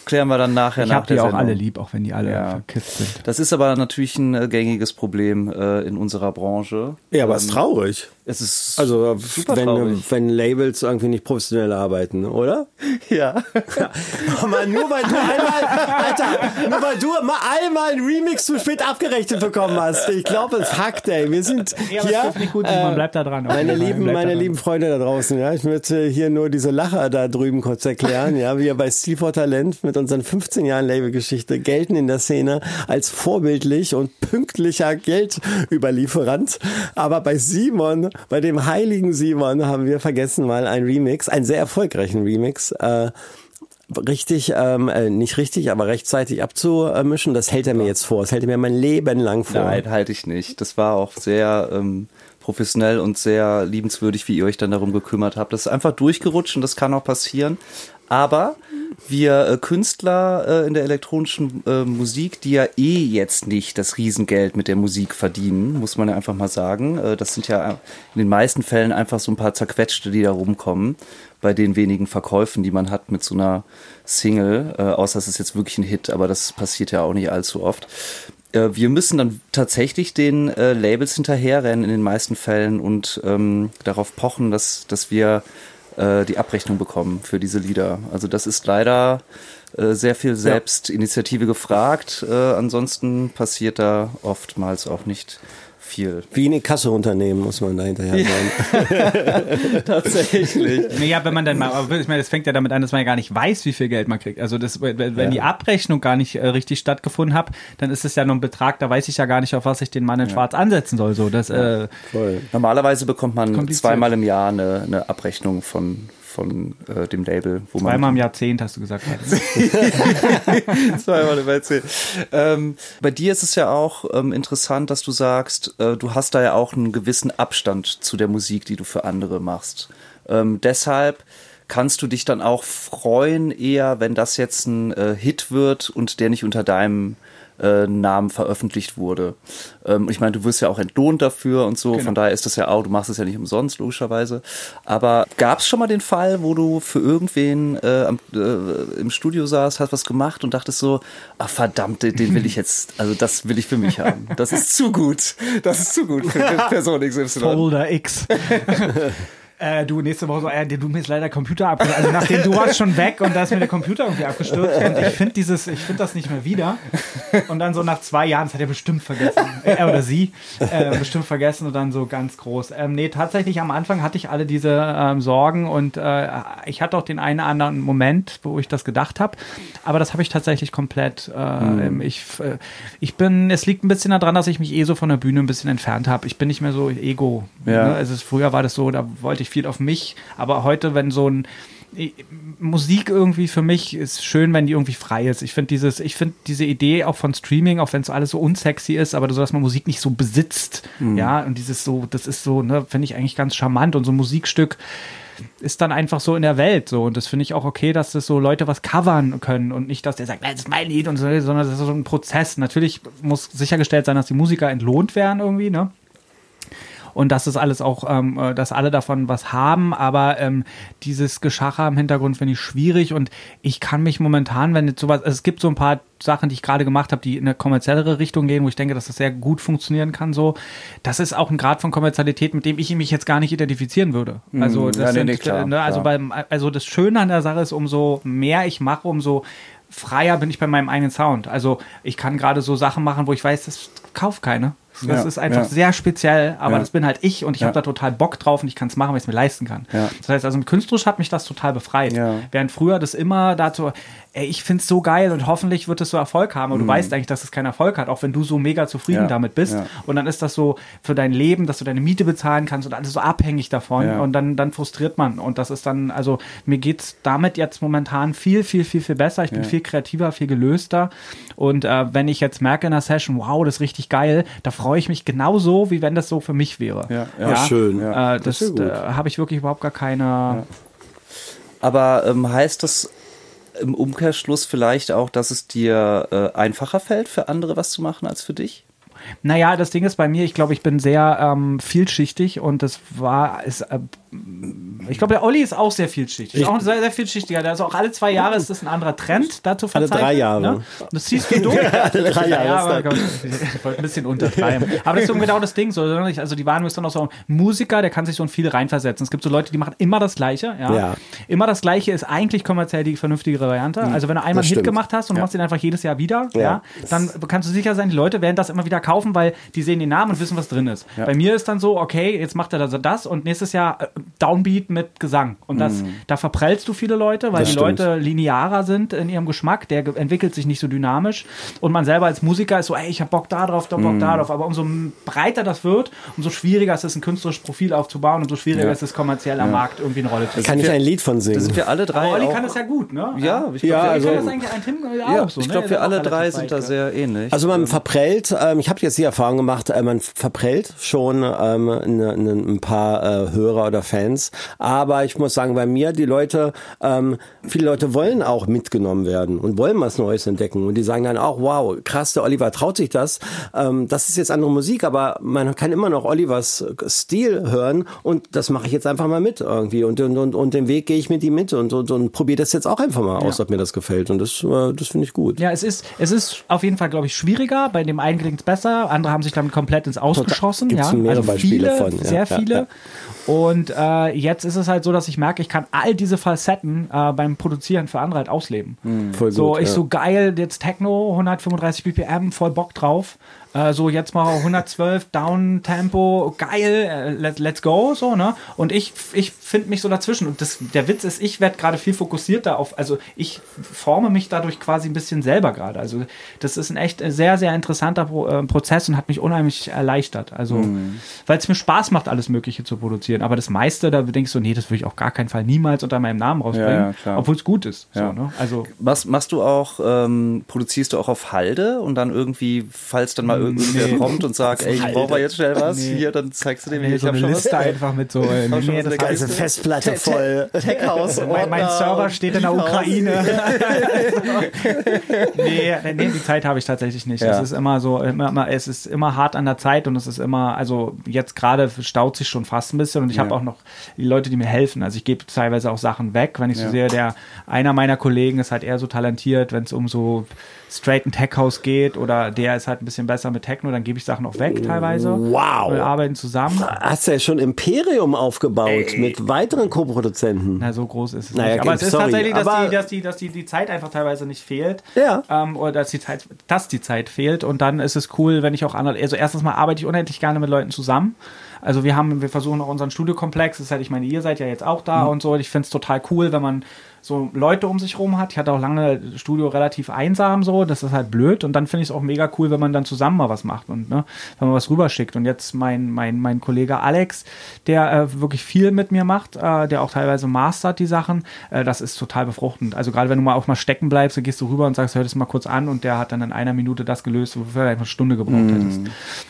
klären wir dann nachher ich nach Ich habe die auch Sendung. alle lieb, auch wenn die alle ja. verkifft sind. Das ist aber natürlich ein äh, gängiges Problem äh, in unserer Branche. Ja, aber es ist ähm, traurig. Es ist also super wenn, traurig. wenn Labels irgendwie nicht professionell arbeiten, oder? Ja. Aber nur weil du einmal, Alter, nur weil du mal einmal ein Remix zu spät abgerechnet bekommen hast. Ich glaube, es hackt, ey. Wir sind ja, hier. Das nicht gut, äh, man bleibt da dran. Meine lieben, meine lieben Freunde da draußen, ja. Ich möchte hier nur diese Lacher da drüben kurz erklären, ja. Wir bei Steel for Talent mit unseren 15 Jahren Labelgeschichte gelten in der Szene als vorbildlich und pünktlicher Geldüberlieferant. Aber bei Simon bei dem heiligen Simon haben wir vergessen mal ein Remix, einen sehr erfolgreichen Remix, äh, richtig, ähm, äh, nicht richtig, aber rechtzeitig abzumischen. Das hält er mir jetzt vor. Das hält er mir mein Leben lang vor. Nein, halte ich nicht. Das war auch sehr ähm, professionell und sehr liebenswürdig, wie ihr euch dann darum gekümmert habt. Das ist einfach durchgerutscht und das kann auch passieren. Aber wir äh, Künstler äh, in der elektronischen äh, Musik, die ja eh jetzt nicht das Riesengeld mit der Musik verdienen, muss man ja einfach mal sagen. Das sind ja in den meisten Fällen einfach so ein paar zerquetschte, die da rumkommen, bei den wenigen Verkäufen, die man hat mit so einer Single, äh, außer es ist jetzt wirklich ein Hit, aber das passiert ja auch nicht allzu oft. Wir müssen dann tatsächlich den äh, Labels hinterherrennen in den meisten Fällen und ähm, darauf pochen, dass, dass wir äh, die Abrechnung bekommen für diese Lieder. Also das ist leider äh, sehr viel Selbstinitiative gefragt. Äh, ansonsten passiert da oftmals auch nicht viel. Wie ein Kasseunternehmen muss man da hinterher sein. Tatsächlich. Naja, wenn man dann mal, ich meine, das fängt ja damit an, dass man ja gar nicht weiß, wie viel Geld man kriegt. Also das, wenn ja. die Abrechnung gar nicht äh, richtig stattgefunden hat, dann ist es ja nur ein Betrag, da weiß ich ja gar nicht, auf was ich den Mann in ja. Schwarz ansetzen soll. So, das, ja. äh, Normalerweise bekommt man zweimal im Jahr eine, eine Abrechnung von, von äh, dem Label. Wo Zweimal man, im Jahrzehnt, hast du gesagt. Zweimal im Jahrzehnt. Ähm, bei dir ist es ja auch ähm, interessant, dass du sagst, äh, du hast da ja auch einen gewissen Abstand zu der Musik, die du für andere machst. Ähm, deshalb kannst du dich dann auch freuen, eher wenn das jetzt ein äh, Hit wird und der nicht unter deinem äh, Namen veröffentlicht wurde. Ähm, ich meine, du wirst ja auch entlohnt dafür und so, genau. von daher ist das ja auch, du machst es ja nicht umsonst, logischerweise. Aber gab es schon mal den Fall, wo du für irgendwen äh, am, äh, im Studio saßt, hast was gemacht und dachtest so, ach verdammt, den will ich jetzt, also das will ich für mich haben. Das ist zu gut. Das ist zu gut für Person XY. Folder X. Äh, du, nächste Woche so, äh, du mir ist leider Computer abgestürzt. Also nachdem du warst schon weg und da ist mir der Computer irgendwie abgestürzt. Und ich finde dieses, ich finde das nicht mehr wieder. Und dann so nach zwei Jahren, das hat er bestimmt vergessen. Er äh, oder sie, äh, bestimmt vergessen und dann so ganz groß. Ähm, nee, tatsächlich am Anfang hatte ich alle diese ähm, Sorgen und äh, ich hatte auch den einen oder anderen Moment, wo ich das gedacht habe. Aber das habe ich tatsächlich komplett. Mhm. Ich, äh, ich bin, es liegt ein bisschen daran, dass ich mich eh so von der Bühne ein bisschen entfernt habe. Ich bin nicht mehr so Ego. Ja. Ne? Also früher war das so, da wollte ich ich viel auf mich. Aber heute, wenn so ein Musik irgendwie für mich ist schön, wenn die irgendwie frei ist. Ich finde dieses, ich finde diese Idee auch von Streaming, auch wenn es alles so unsexy ist, aber so, dass man Musik nicht so besitzt, mhm. ja, und dieses so, das ist so, ne, finde ich eigentlich ganz charmant und so ein Musikstück ist dann einfach so in der Welt so und das finde ich auch okay, dass das so Leute was covern können und nicht, dass der sagt, das ist mein Lied und so, sondern das ist so ein Prozess. Natürlich muss sichergestellt sein, dass die Musiker entlohnt werden irgendwie, ne? Und dass es alles auch, ähm, äh, dass alle davon was haben, aber ähm, dieses Geschacher im Hintergrund finde ich schwierig und ich kann mich momentan, wenn jetzt sowas, es gibt so ein paar Sachen, die ich gerade gemacht habe, die in eine kommerziellere Richtung gehen, wo ich denke, dass das sehr gut funktionieren kann. So, das ist auch ein Grad von Kommerzialität, mit dem ich mich jetzt gar nicht identifizieren würde. Mhm. Also das, ja, nee, sind, klar, ne, also beim, also das Schöne an der Sache ist, umso mehr ich mache, umso freier bin ich bei meinem eigenen Sound. Also ich kann gerade so Sachen machen, wo ich weiß, das kauft keine. Das ja, ist einfach ja. sehr speziell, aber ja. das bin halt ich und ich habe da total Bock drauf und ich kann es machen, weil ich es mir leisten kann. Das heißt, also künstlerisch hat mich das total befreit. Während früher das immer dazu, ey, ich finde es so geil und hoffentlich wird es so Erfolg haben. Und mhm. du weißt eigentlich, dass es keinen Erfolg hat, auch wenn du so mega zufrieden damit bist. Und dann ist das so für dein Leben, dass du deine Miete bezahlen kannst und alles so abhängig davon. Und dann, dann frustriert man. Und das ist dann, also mir geht es damit jetzt momentan viel, viel, viel, viel besser. Ich bin viel kreativer, viel gelöster. Und äh, wenn ich jetzt merke in der Session, wow, das ist richtig geil, da freue ich mich genauso, wie wenn das so für mich wäre. Ja, ja. schön. Äh, das, das äh, habe ich wirklich überhaupt gar keine. Aber ähm, heißt das im Umkehrschluss vielleicht auch, dass es dir äh, einfacher fällt, für andere was zu machen als für dich? Naja, das Ding ist bei mir, ich glaube, ich bin sehr ähm, vielschichtig und das war, ist, äh, ich glaube, der Olli ist auch sehr vielschichtig. Ist auch ein sehr, sehr vielschichtiger. Also auch alle zwei Jahre ist das ein anderer Trend, da zu verzeichnen. Alle drei Jahre. Ne? Das siehst du durch. alle drei Jahre. Ja, aber, ich wollte ein bisschen untertreiben. Aber das ist so genau das Ding. So, also die Wahrnehmung ist dann auch so ein Musiker, der kann sich so in viele reinversetzen. Es gibt so Leute, die machen immer das Gleiche. Ja? ja. Immer das Gleiche ist eigentlich kommerziell die vernünftigere Variante. Mhm. Also wenn du einmal einen Hit gemacht hast und ja. machst ihn einfach jedes Jahr wieder, ja. dann kannst du sicher sein, die Leute werden das immer wieder kaufen, weil die sehen den Namen und wissen, was drin ist. Bei mir ist dann so, okay, jetzt macht er das, das und nächstes Jahr äh, Downbeat mit Gesang. Und das, mm. da verprellst du viele Leute, weil das die stimmt. Leute linearer sind in ihrem Geschmack, der entwickelt sich nicht so dynamisch. Und man selber als Musiker ist so, ey, ich hab Bock da drauf, da Bock mm. da drauf. Aber umso breiter das wird, umso schwieriger ist es, ein künstlerisches Profil aufzubauen, umso schwieriger ja. ist es, kommerziell am Markt irgendwie eine Rolle zu spielen. Kann ich ein Lied von singen? Da sind wir alle drei. Aber Olli kann das ja gut, ne? Ja, ich glaube, ja, also, kann das eigentlich ein Tim ja, so. Ich glaube, ne? wir alle drei sind da sehr ähnlich. Also man verprellt, ähm, ich habe jetzt die Erfahrung gemacht, äh, man verprellt schon ähm, ne, ne, ein paar äh, Hörer oder Fans, aber ich muss sagen, bei mir, die Leute, ähm, viele Leute wollen auch mitgenommen werden und wollen was Neues entdecken. Und die sagen dann auch, wow, krass, der Oliver traut sich das. Ähm, das ist jetzt andere Musik, aber man kann immer noch Olivers Stil hören und das mache ich jetzt einfach mal mit irgendwie. Und, und, und, und den Weg gehe ich mit ihm mit und, und, und probiere das jetzt auch einfach mal aus, ja. ob mir das gefällt. Und das, äh, das finde ich gut. Ja, es ist, es ist auf jeden Fall, glaube ich, schwieriger. Bei dem einen gelingt es besser, andere haben sich damit komplett ins Ausgeschossen. Gibt's ja, mehrere also viele, von. Ja, sehr viele. Ja, und äh, jetzt ist es halt so, dass ich merke, ich kann all diese Facetten äh, beim Produzieren für andere halt ausleben. Mhm, voll so, gut, ich ja. so geil, jetzt Techno, 135 BPM, voll Bock drauf. Äh, so jetzt mal 112 Down Tempo, geil, äh, let, let's go, so, ne? Und ich, ich finde mich so dazwischen. Und das, der Witz ist, ich werde gerade viel fokussierter auf, also ich forme mich dadurch quasi ein bisschen selber gerade. Also das ist ein echt sehr, sehr interessanter Pro, äh, Prozess und hat mich unheimlich erleichtert. Also, mhm. weil es mir Spaß macht, alles Mögliche zu produzieren. Aber das meiste, da ich so, nee, das würde ich auf gar keinen Fall niemals unter meinem Namen rausbringen, ja, ja, obwohl es gut ist. Ja. So, ne? Also was machst du auch, ähm, produzierst du auch auf Halde und dann irgendwie, falls dann mal nee. kommt und sagt, ey, ich brauche jetzt schnell was, nee. hier, dann zeigst du dem, nee, ich so eine Liste was. einfach mit so, nee, nee, das ganze Festplatte voll. Techhouse. mein, mein Server steht in der Ukraine. nee, nee, die Zeit habe ich tatsächlich nicht. Ja. Es ist immer so, immer, immer, es ist immer hart an der Zeit und es ist immer, also jetzt gerade staut sich schon fast ein bisschen und ich ja. habe auch noch die Leute, die mir helfen. Also ich gebe teilweise auch Sachen weg, wenn ich so ja. sehe, der einer meiner Kollegen ist halt eher so talentiert, wenn es um so straighten Tech House geht oder der ist halt ein bisschen besser mit Techno, dann gebe ich Sachen auch weg teilweise. Wow. Wir arbeiten zusammen. Hast du ja schon Imperium aufgebaut Ey. mit weiteren Co-Produzenten. Na, so groß ist es naja, nicht. Aber es ist sorry, tatsächlich, dass, die, dass, die, dass die, die Zeit einfach teilweise nicht fehlt. Ja. Ähm, oder dass die, Zeit, dass die Zeit fehlt. Und dann ist es cool, wenn ich auch andere. Also erstens mal arbeite ich unendlich gerne mit Leuten zusammen. Also wir haben, wir versuchen auch unseren Studiokomplex, das ist halt, ich meine, ihr seid ja jetzt auch da mhm. und so. Ich finde es total cool, wenn man so Leute um sich rum hat. Ich hatte auch lange Studio relativ einsam so, das ist halt blöd und dann finde ich es auch mega cool, wenn man dann zusammen mal was macht und ne, wenn man was rüberschickt. Und jetzt mein, mein, mein Kollege Alex, der äh, wirklich viel mit mir macht, äh, der auch teilweise mastert die Sachen, äh, das ist total befruchtend. Also gerade wenn du mal auch mal stecken bleibst, dann gehst du rüber und sagst, hör das mal kurz an und der hat dann in einer Minute das gelöst, wofür du einfach eine Stunde gebraucht mm. hättest.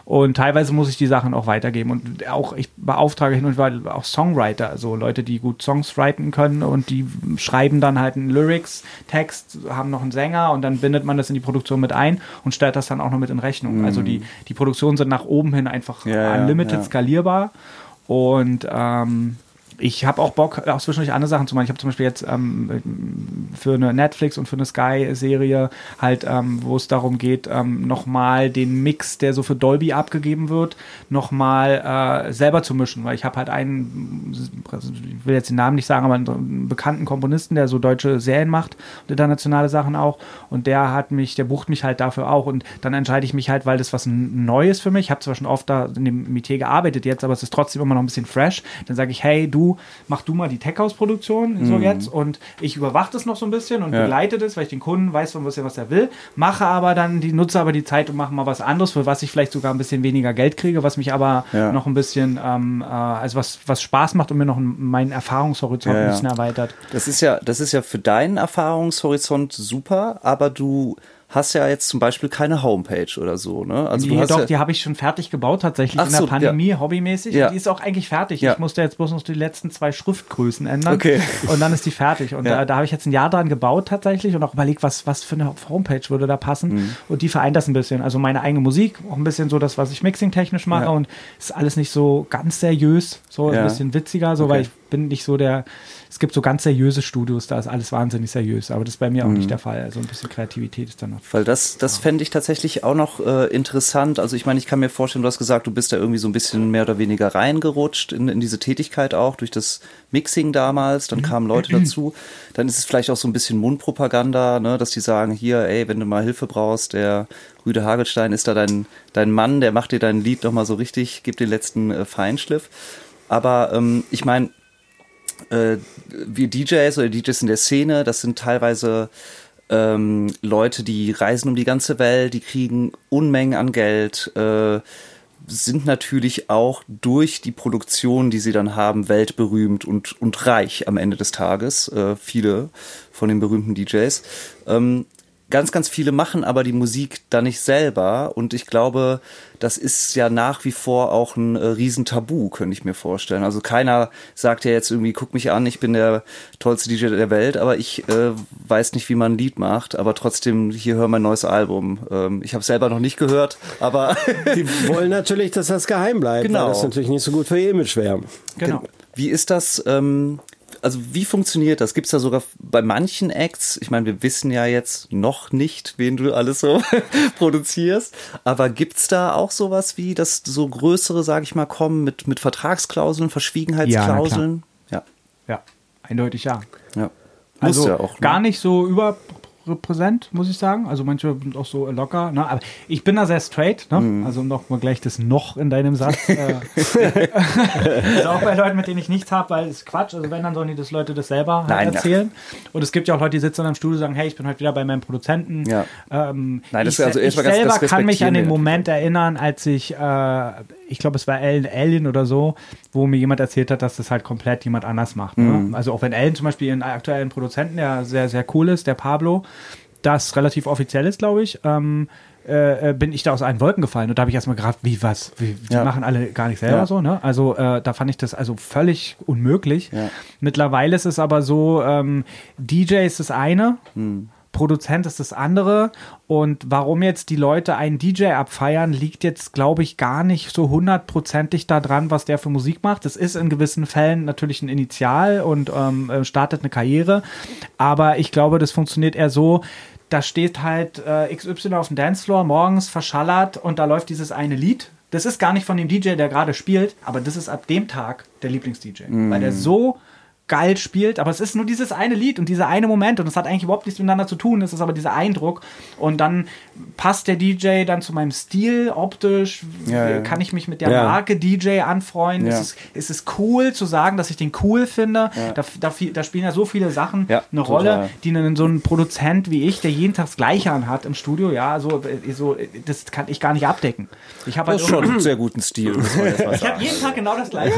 Und teilweise muss ich die Sachen auch weitergeben und auch ich beauftrage hin und wieder auch Songwriter, also Leute, die gut Songs writen können und die schreiben schreiben dann halt einen Lyrics-Text, haben noch einen Sänger und dann bindet man das in die Produktion mit ein und stellt das dann auch noch mit in Rechnung. Mhm. Also die, die Produktionen sind nach oben hin einfach ja, unlimited ja. skalierbar und ähm, ich habe auch Bock, auch zwischendurch andere Sachen zu machen. Ich habe zum Beispiel jetzt ähm, für eine Netflix und für eine Sky-Serie halt, ähm, wo es darum geht, ähm, nochmal den Mix, der so für Dolby abgegeben wird, nochmal äh, selber zu mischen. Weil ich habe halt einen, ich will jetzt den Namen nicht sagen, aber einen bekannten Komponisten, der so deutsche Serien macht und internationale Sachen auch. Und der hat mich, der bucht mich halt dafür auch. Und dann entscheide ich mich halt, weil das was Neues für mich. Ich habe zwar schon oft da in dem Metier gearbeitet jetzt, aber es ist trotzdem immer noch ein bisschen fresh. Dann sage ich, hey, du, mach du mal die Tech-House-Produktion so mhm. jetzt und ich überwache das noch so ein bisschen und ja. begleite das, weil ich den Kunden weiß von was er, was er will, mache aber dann, die nutze aber die Zeit und mache mal was anderes, für was ich vielleicht sogar ein bisschen weniger Geld kriege, was mich aber ja. noch ein bisschen, ähm, äh, also was, was Spaß macht und mir noch meinen Erfahrungshorizont ja, ein bisschen erweitert. Das ist ja, das ist ja für deinen Erfahrungshorizont super, aber du hast ja jetzt zum Beispiel keine Homepage oder so, ne? Also nee, du hast doch, ja die habe ich schon fertig gebaut tatsächlich Ach in der so, Pandemie, ja. hobbymäßig. Ja. Die ist auch eigentlich fertig. Ja. Ich musste jetzt bloß noch die letzten zwei Schriftgrößen ändern. Okay. Und dann ist die fertig. Und da, da habe ich jetzt ein Jahr dran gebaut tatsächlich und auch überlegt, was, was für eine Homepage würde da passen. Mhm. Und die vereint das ein bisschen. Also meine eigene Musik, auch ein bisschen so das, was ich mixing-technisch mache und ist alles nicht so ganz seriös, so ein bisschen witziger, so okay. weil ich bin nicht so der es gibt so ganz seriöse Studios, da ist alles wahnsinnig seriös, aber das ist bei mir auch nicht mhm. der Fall. Also ein bisschen Kreativität ist da noch. Weil das, das ja. fände ich tatsächlich auch noch äh, interessant. Also ich meine, ich kann mir vorstellen, du hast gesagt, du bist da irgendwie so ein bisschen mehr oder weniger reingerutscht in, in diese Tätigkeit auch durch das Mixing damals, dann mhm. kamen Leute dazu. Dann ist es vielleicht auch so ein bisschen Mundpropaganda, ne, dass die sagen, hier, ey, wenn du mal Hilfe brauchst, der Rüde Hagelstein ist da dein, dein Mann, der macht dir dein Lied nochmal so richtig, gibt den letzten äh, Feinschliff. Aber ähm, ich meine, äh, wir DJs oder DJs in der Szene, das sind teilweise ähm, Leute, die reisen um die ganze Welt, die kriegen Unmengen an Geld, äh, sind natürlich auch durch die Produktion, die sie dann haben, weltberühmt und, und reich am Ende des Tages. Äh, viele von den berühmten DJs. Ähm, ganz, ganz viele machen aber die Musik da nicht selber. Und ich glaube, das ist ja nach wie vor auch ein äh, Riesentabu, könnte ich mir vorstellen. Also keiner sagt ja jetzt irgendwie, guck mich an, ich bin der tollste DJ der Welt, aber ich äh, weiß nicht, wie man ein Lied macht. Aber trotzdem, hier hör mein neues Album. Ähm, ich habe selber noch nicht gehört, aber... die wollen natürlich, dass das geheim bleibt, genau. weil das natürlich nicht so gut für ihr Image wäre. Genau. Wie ist das... Ähm, also wie funktioniert das? Gibt es da sogar bei manchen Acts, ich meine, wir wissen ja jetzt noch nicht, wen du alles so produzierst, aber gibt es da auch sowas wie, dass so größere, sage ich mal, kommen mit, mit Vertragsklauseln, Verschwiegenheitsklauseln? Ja, ja. ja, eindeutig ja. Ja. Muss also ja auch, ne? gar nicht so über präsent, muss ich sagen. Also manche sind auch so locker. Ne? Aber ich bin da sehr straight. Ne? Mm. Also noch mal gleich das noch in deinem Satz. Äh. also auch bei Leuten, mit denen ich nichts habe, weil es Quatsch. Also wenn, dann sollen die das Leute das selber halt Nein, erzählen. Ja. Und es gibt ja auch Leute, die sitzen im Studio und sagen, hey, ich bin heute wieder bei meinem Produzenten. Ja. Ähm, Nein, das ich, also ich selber kann mich an den Moment erinnern, als ich, äh, ich glaube, es war Alien oder so, wo mir jemand erzählt hat, dass das halt komplett jemand anders macht. Ne? Mm. Also auch wenn Ellen zum Beispiel einen aktuellen Produzenten, der sehr, sehr cool ist, der Pablo, das relativ offiziell ist, glaube ich, ähm, äh, äh, bin ich da aus allen Wolken gefallen. Und da habe ich erstmal gedacht, wie was? Wie, die ja. machen alle gar nicht selber ja. so, ne? Also äh, da fand ich das also völlig unmöglich. Ja. Mittlerweile ist es aber so, ähm, DJ ist das eine. Hm. Produzent ist das andere. Und warum jetzt die Leute einen DJ abfeiern, liegt jetzt, glaube ich, gar nicht so hundertprozentig daran, was der für Musik macht. Es ist in gewissen Fällen natürlich ein Initial und ähm, äh, startet eine Karriere. Aber ich glaube, das funktioniert eher so, da steht halt äh, XY auf dem Dancefloor morgens verschallert und da läuft dieses eine Lied. Das ist gar nicht von dem DJ, der gerade spielt, aber das ist ab dem Tag der Lieblings-DJ, mm. weil der so geil spielt, aber es ist nur dieses eine Lied und dieser eine Moment und es hat eigentlich überhaupt nichts miteinander zu tun, es ist aber dieser Eindruck und dann passt der DJ dann zu meinem Stil optisch, ja, ja. kann ich mich mit der ja. Marke DJ anfreunden, ja. ist, es, ist es cool zu sagen, dass ich den cool finde, da, da, da, spielen ja so viele Sachen eine Rolle, die einen, so ein Produzent wie ich, der jeden Tag das Gleiche anhat im Studio, ja, so, so das kann ich gar nicht abdecken. Ich habe halt schon einen sehr guten Stil. ich habe jeden Tag genau das Gleiche.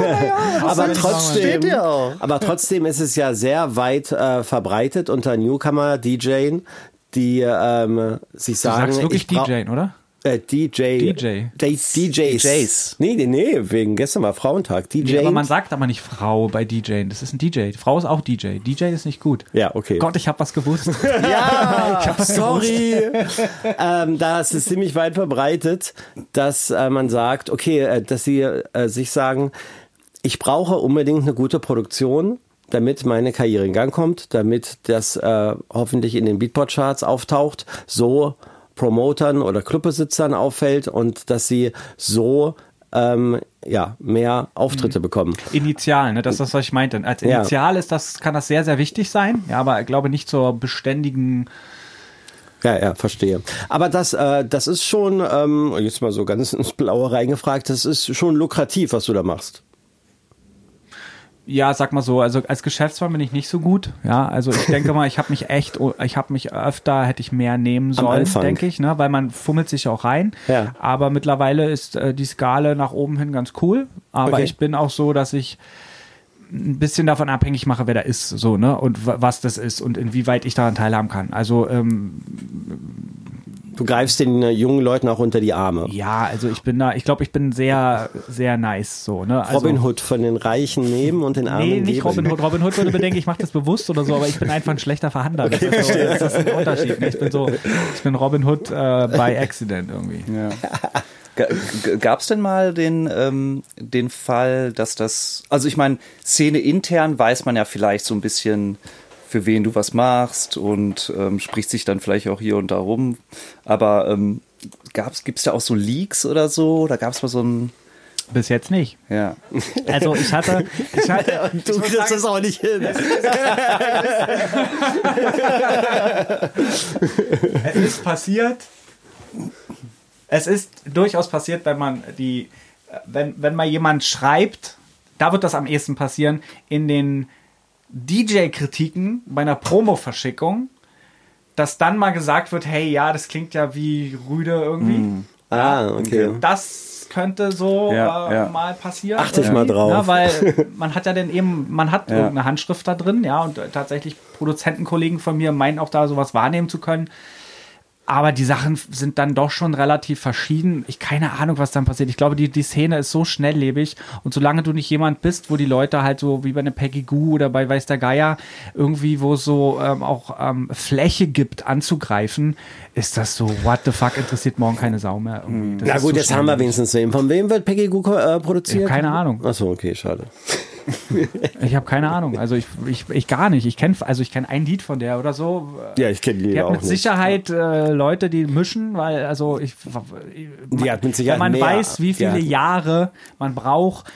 aber trotzdem, aber trotzdem trotzdem ist es ja sehr weit äh, verbreitet unter Newcomer-DJen, die ähm, sich sagen. Du sagst wirklich DJen, oder? Äh, DJ. DJ. DJs. DJs. Nee, nee, wegen gestern war Frauentag. DJ. Nee, aber man sagt aber nicht Frau bei DJ. Das ist ein DJ. Die Frau ist auch DJ. DJ ist nicht gut. Ja, okay. Gott, ich habe was gewusst. ja, ich hab's sorry. ähm, da ist es ziemlich weit verbreitet, dass äh, man sagt, okay, äh, dass sie äh, sich sagen, ich brauche unbedingt eine gute Produktion damit meine Karriere in Gang kommt, damit das äh, hoffentlich in den Beatport-Charts auftaucht, so Promotern oder Clubbesitzern auffällt und dass sie so ähm, ja, mehr Auftritte mhm. bekommen. Initial, ne? das ist das, was ich meinte. Als Initial ja. ist das, kann das sehr, sehr wichtig sein, ja, aber ich glaube nicht zur beständigen ja, ja, verstehe. Aber das, äh, das ist schon, ähm, jetzt mal so ganz ins Blaue reingefragt, das ist schon lukrativ, was du da machst ja, sag mal so, also als Geschäftsmann bin ich nicht so gut. Ja, also ich denke mal, ich habe mich echt, ich habe mich öfter, hätte ich mehr nehmen sollen, denke ich, ne, weil man fummelt sich auch rein. Ja. Aber mittlerweile ist äh, die Skala nach oben hin ganz cool. Aber okay. ich bin auch so, dass ich ein bisschen davon abhängig mache, wer da ist, so, ne, und was das ist und inwieweit ich daran teilhaben kann. Also ähm, du greifst den äh, jungen Leuten auch unter die Arme. Ja, also ich bin da, ich glaube, ich bin sehr, sehr nice so. Ne? Also, Robin Hood von den Reichen nehmen und den Armen Nee, nicht geben. Robin Hood. Robin Hood würde bedenken, ich mache das bewusst oder so, aber ich bin einfach ein schlechter Verhandler. Das, ist, so, das ist ein Unterschied. Ne? Ich bin so, ich bin Robin Hood äh, by accident irgendwie. Ja. Gab es denn mal den, ähm, den Fall, dass das, also ich meine, Szene intern weiß man ja vielleicht so ein bisschen, für wen du was machst und ähm, spricht sich dann vielleicht auch hier und da rum. Aber ähm, gibt es da auch so Leaks oder so? Da gab es mal so ein. Bis jetzt nicht. Ja. Also ich hatte. Ich hatte und du kriegst das auch nicht hin. es ist passiert. Es ist durchaus passiert, wenn man die, wenn, wenn mal jemand schreibt, da wird das am ehesten passieren, in den DJ-Kritiken bei einer Promo-Verschickung, dass dann mal gesagt wird, hey, ja, das klingt ja wie Rüde irgendwie. Mm. Ah, okay. Das könnte so ja, äh, ja. mal passieren. Achte ich mal drauf. Ja, weil man hat ja dann eben, man hat irgendeine Handschrift da drin, ja, und tatsächlich Produzentenkollegen von mir meinen auch da sowas wahrnehmen zu können. Aber die Sachen sind dann doch schon relativ verschieden. Ich keine Ahnung, was dann passiert. Ich glaube, die, die Szene ist so schnelllebig. Und solange du nicht jemand bist, wo die Leute halt so wie bei einer Peggy Goo oder bei Weiß der Geier irgendwie, wo es so ähm, auch ähm, Fläche gibt anzugreifen, ist das so, what the fuck, interessiert morgen keine Sau mehr. Na gut, so jetzt haben wir wenigstens wen. Von wem wird Peggy Goo äh, produziert? keine Ahnung. Achso, okay, schade. ich habe keine Ahnung. Also ich, ich, ich gar nicht. Ich kenne also ich kenne ein Lied von der oder so. Ja, ich kenne die, die auch mit. Sicherheit äh, Leute, die mischen, weil also ich die hat mit Sicherheit wenn man mehr, weiß, wie viele Jahre man braucht,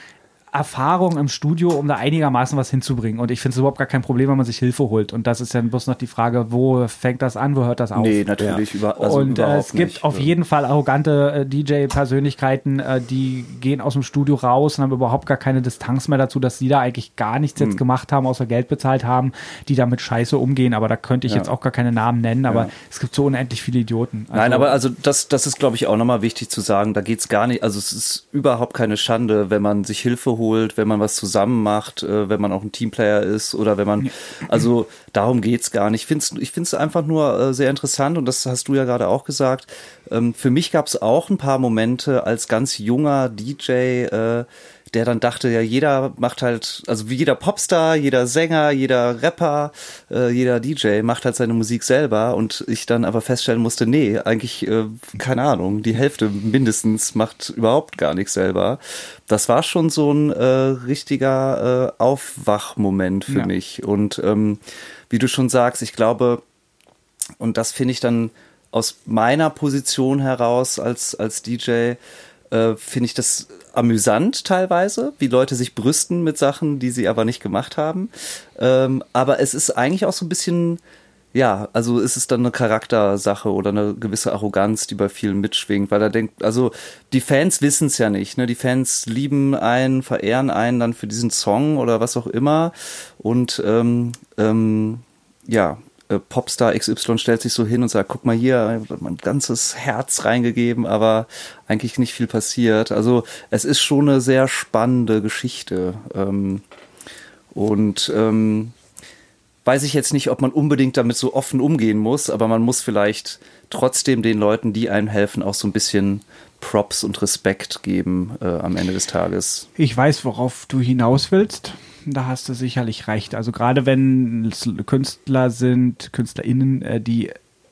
Erfahrung im Studio, um da einigermaßen was hinzubringen. Und ich finde es überhaupt gar kein Problem, wenn man sich Hilfe holt. Und das ist dann bloß noch die Frage, wo fängt das an, wo hört das auf? Nee, natürlich. Ja. Über, also und äh, es gibt nicht. auf jeden Fall arrogante äh, DJ-Persönlichkeiten, äh, die gehen aus dem Studio raus und haben überhaupt gar keine Distanz mehr dazu, dass sie da eigentlich gar nichts hm. jetzt gemacht haben, außer Geld bezahlt haben, die damit scheiße umgehen. Aber da könnte ich ja. jetzt auch gar keine Namen nennen, aber ja. es gibt so unendlich viele Idioten. Also, Nein, aber also das, das ist, glaube ich, auch nochmal wichtig zu sagen. Da geht es gar nicht, also es ist überhaupt keine Schande, wenn man sich Hilfe holt holt, wenn man was zusammen macht, äh, wenn man auch ein Teamplayer ist oder wenn man, also darum geht's gar nicht. Ich finde es ich find's einfach nur äh, sehr interessant und das hast du ja gerade auch gesagt. Ähm, für mich gab es auch ein paar Momente als ganz junger DJ, äh, der dann dachte, ja, jeder macht halt, also wie jeder Popstar, jeder Sänger, jeder Rapper, äh, jeder DJ macht halt seine Musik selber und ich dann aber feststellen musste, nee, eigentlich, äh, keine Ahnung, die Hälfte mindestens macht überhaupt gar nichts selber. Das war schon so ein äh, richtiger äh, Aufwachmoment für ja. mich. Und ähm, wie du schon sagst, ich glaube, und das finde ich dann aus meiner Position heraus als, als DJ, äh, finde ich das amüsant teilweise, wie Leute sich brüsten mit Sachen, die sie aber nicht gemacht haben. Ähm, aber es ist eigentlich auch so ein bisschen, ja, also ist es dann eine Charaktersache oder eine gewisse Arroganz, die bei vielen mitschwingt, weil er denkt, also die Fans wissen es ja nicht, ne? Die Fans lieben einen, verehren einen dann für diesen Song oder was auch immer. Und ähm, ähm, ja, äh, Popstar XY stellt sich so hin und sagt, guck mal hier, mein ganzes Herz reingegeben, aber eigentlich nicht viel passiert. Also es ist schon eine sehr spannende Geschichte. Ähm, und ähm, weiß ich jetzt nicht, ob man unbedingt damit so offen umgehen muss, aber man muss vielleicht trotzdem den Leuten, die einem helfen, auch so ein bisschen Props und Respekt geben äh, am Ende des Tages. Ich weiß, worauf du hinaus willst. Da hast du sicherlich recht. Also gerade wenn es Künstler sind, KünstlerInnen, äh, die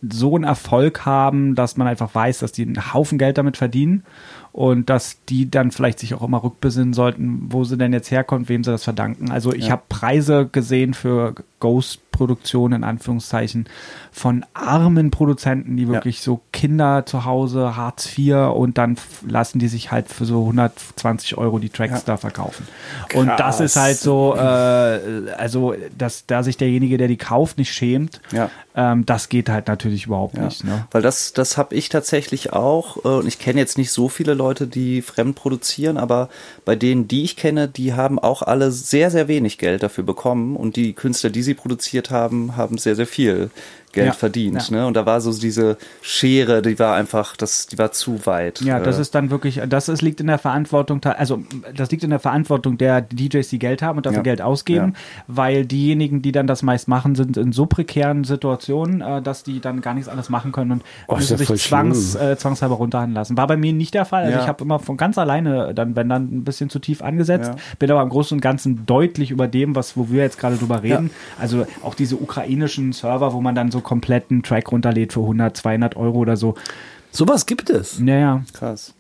so einen Erfolg haben, dass man einfach weiß, dass die einen Haufen Geld damit verdienen und dass die dann vielleicht sich auch immer rückbesinnen sollten, wo sie denn jetzt herkommt, wem sie das verdanken. Also ich ja. habe Preise gesehen für Ghost-Produktionen in Anführungszeichen von armen Produzenten, die wirklich ja. so Kinder zu Hause, Hartz IV und dann lassen die sich halt für so 120 Euro die Tracks ja. da verkaufen. Krass. Und das ist halt so, äh, also dass da sich derjenige, der die kauft, nicht schämt, ja. ähm, das geht halt natürlich überhaupt nicht. Ne? Weil das, das habe ich tatsächlich auch äh, und ich kenne jetzt nicht so viele Leute, die fremd produzieren, aber bei denen, die ich kenne, die haben auch alle sehr, sehr wenig Geld dafür bekommen und die Künstler, die sie produziert haben, haben sehr, sehr viel Geld ja, verdient. Ja. Ne? Und da war so diese Schere, die war einfach, das, die war zu weit. Ja, das äh. ist dann wirklich, das ist, liegt in der Verantwortung, also das liegt in der Verantwortung der DJs, die Geld haben und dafür ja. Geld ausgeben, weil diejenigen, die dann das meist machen, sind in so prekären Situationen, äh, dass die dann gar nichts anderes machen können und oh, müssen sich zwangs, äh, zwangshalber runterhandeln lassen. War bei mir nicht der Fall. Also ich habe immer von ganz alleine dann, wenn dann ein bisschen zu tief angesetzt, bin aber im Großen und Ganzen deutlich über dem, was, wo wir jetzt gerade drüber reden. Also auch diese ukrainischen Server, wo man dann so kompletten Track runterlädt für 100, 200 Euro oder so. Sowas gibt es. Naja. Krass.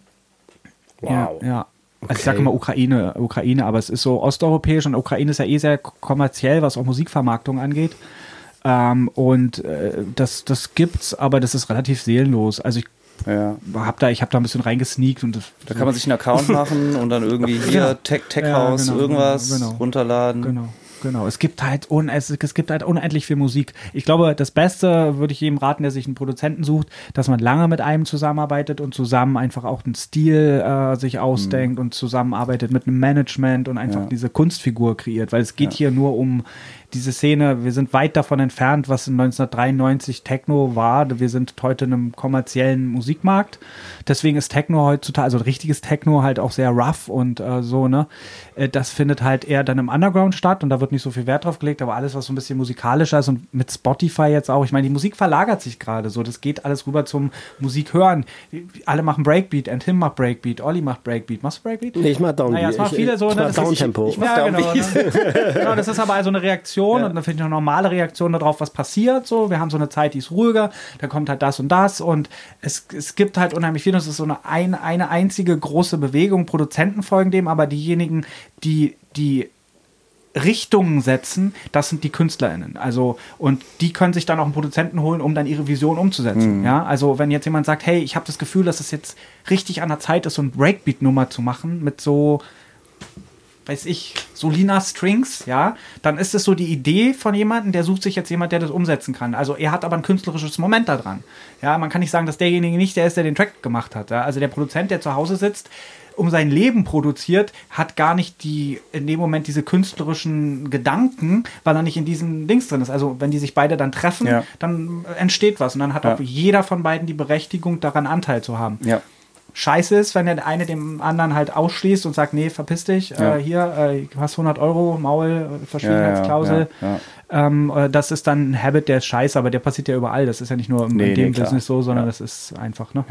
Wow. Ja, ja. Also okay. ich sage immer Ukraine, Ukraine, aber es ist so osteuropäisch und Ukraine ist ja eh sehr kommerziell, was auch Musikvermarktung angeht. Ähm, und äh, das, das gibt's, aber das ist relativ seelenlos. Also ich ja. hab da, ich habe da ein bisschen reingesneakt und das, da kann man sich einen Account machen und dann irgendwie hier ja. Tech, Tech House, ja, genau, irgendwas genau. runterladen. Genau. Genau, es gibt halt un es, es gibt halt unendlich viel Musik. Ich glaube, das Beste würde ich jedem raten, der sich einen Produzenten sucht, dass man lange mit einem zusammenarbeitet und zusammen einfach auch einen Stil äh, sich ausdenkt mhm. und zusammenarbeitet mit einem Management und einfach ja. diese Kunstfigur kreiert, weil es geht ja. hier nur um diese Szene, wir sind weit davon entfernt, was 1993 Techno war. Wir sind heute in einem kommerziellen Musikmarkt. Deswegen ist Techno heutzutage, also richtiges Techno halt auch sehr rough und äh, so, ne? Äh, das findet halt eher dann im Underground statt und da wird nicht so viel Wert drauf gelegt, aber alles, was so ein bisschen musikalischer ist und mit Spotify jetzt auch, ich meine, die Musik verlagert sich gerade so, das geht alles rüber zum Musik hören. Alle machen Breakbeat, and Tim macht Breakbeat, Olli macht Breakbeat. Machst du Breakbeat? Nee, ich mach Downbeat. Naja, es machen viele so, ich, ne? Ich mach Downtempo. Ich, ich mach ja, genau, ne? genau, das ist aber also eine Reaktion ja. und dann finde ich eine normale Reaktion darauf, was passiert, so. Wir haben so eine Zeit, die ist ruhiger, da kommt halt das und das und es, es gibt halt unheimlich viel, das ist so eine, ein, eine einzige große Bewegung, Produzenten folgen dem, aber diejenigen, die die Richtungen setzen, das sind die KünstlerInnen. Also, und die können sich dann auch einen Produzenten holen, um dann ihre Vision umzusetzen. Mhm. Ja, also, wenn jetzt jemand sagt, hey, ich habe das Gefühl, dass es jetzt richtig an der Zeit ist, so ein Breakbeat-Nummer zu machen mit so, weiß ich, Solina Strings, ja, dann ist es so die Idee von jemandem, der sucht sich jetzt jemand, der das umsetzen kann. Also, er hat aber ein künstlerisches Moment da dran. Ja, man kann nicht sagen, dass derjenige nicht der ist, der den Track gemacht hat. Ja? Also, der Produzent, der zu Hause sitzt, um sein Leben produziert, hat gar nicht die, in dem Moment diese künstlerischen Gedanken, weil er nicht in diesem Dings drin ist. Also wenn die sich beide dann treffen, ja. dann entsteht was. Und dann hat ja. auch jeder von beiden die Berechtigung, daran Anteil zu haben. Ja. Scheiße ist, wenn der eine dem anderen halt ausschließt und sagt, nee, verpiss dich, ja. äh, hier, äh, du hast 100 Euro, Maul, Verschwiegenheitsklausel. Ja, ja, ähm, äh, das ist dann ein Habit, der ist scheiße, aber der passiert ja überall. Das ist ja nicht nur im, nee, in dem nee, so, sondern das ist einfach, ne?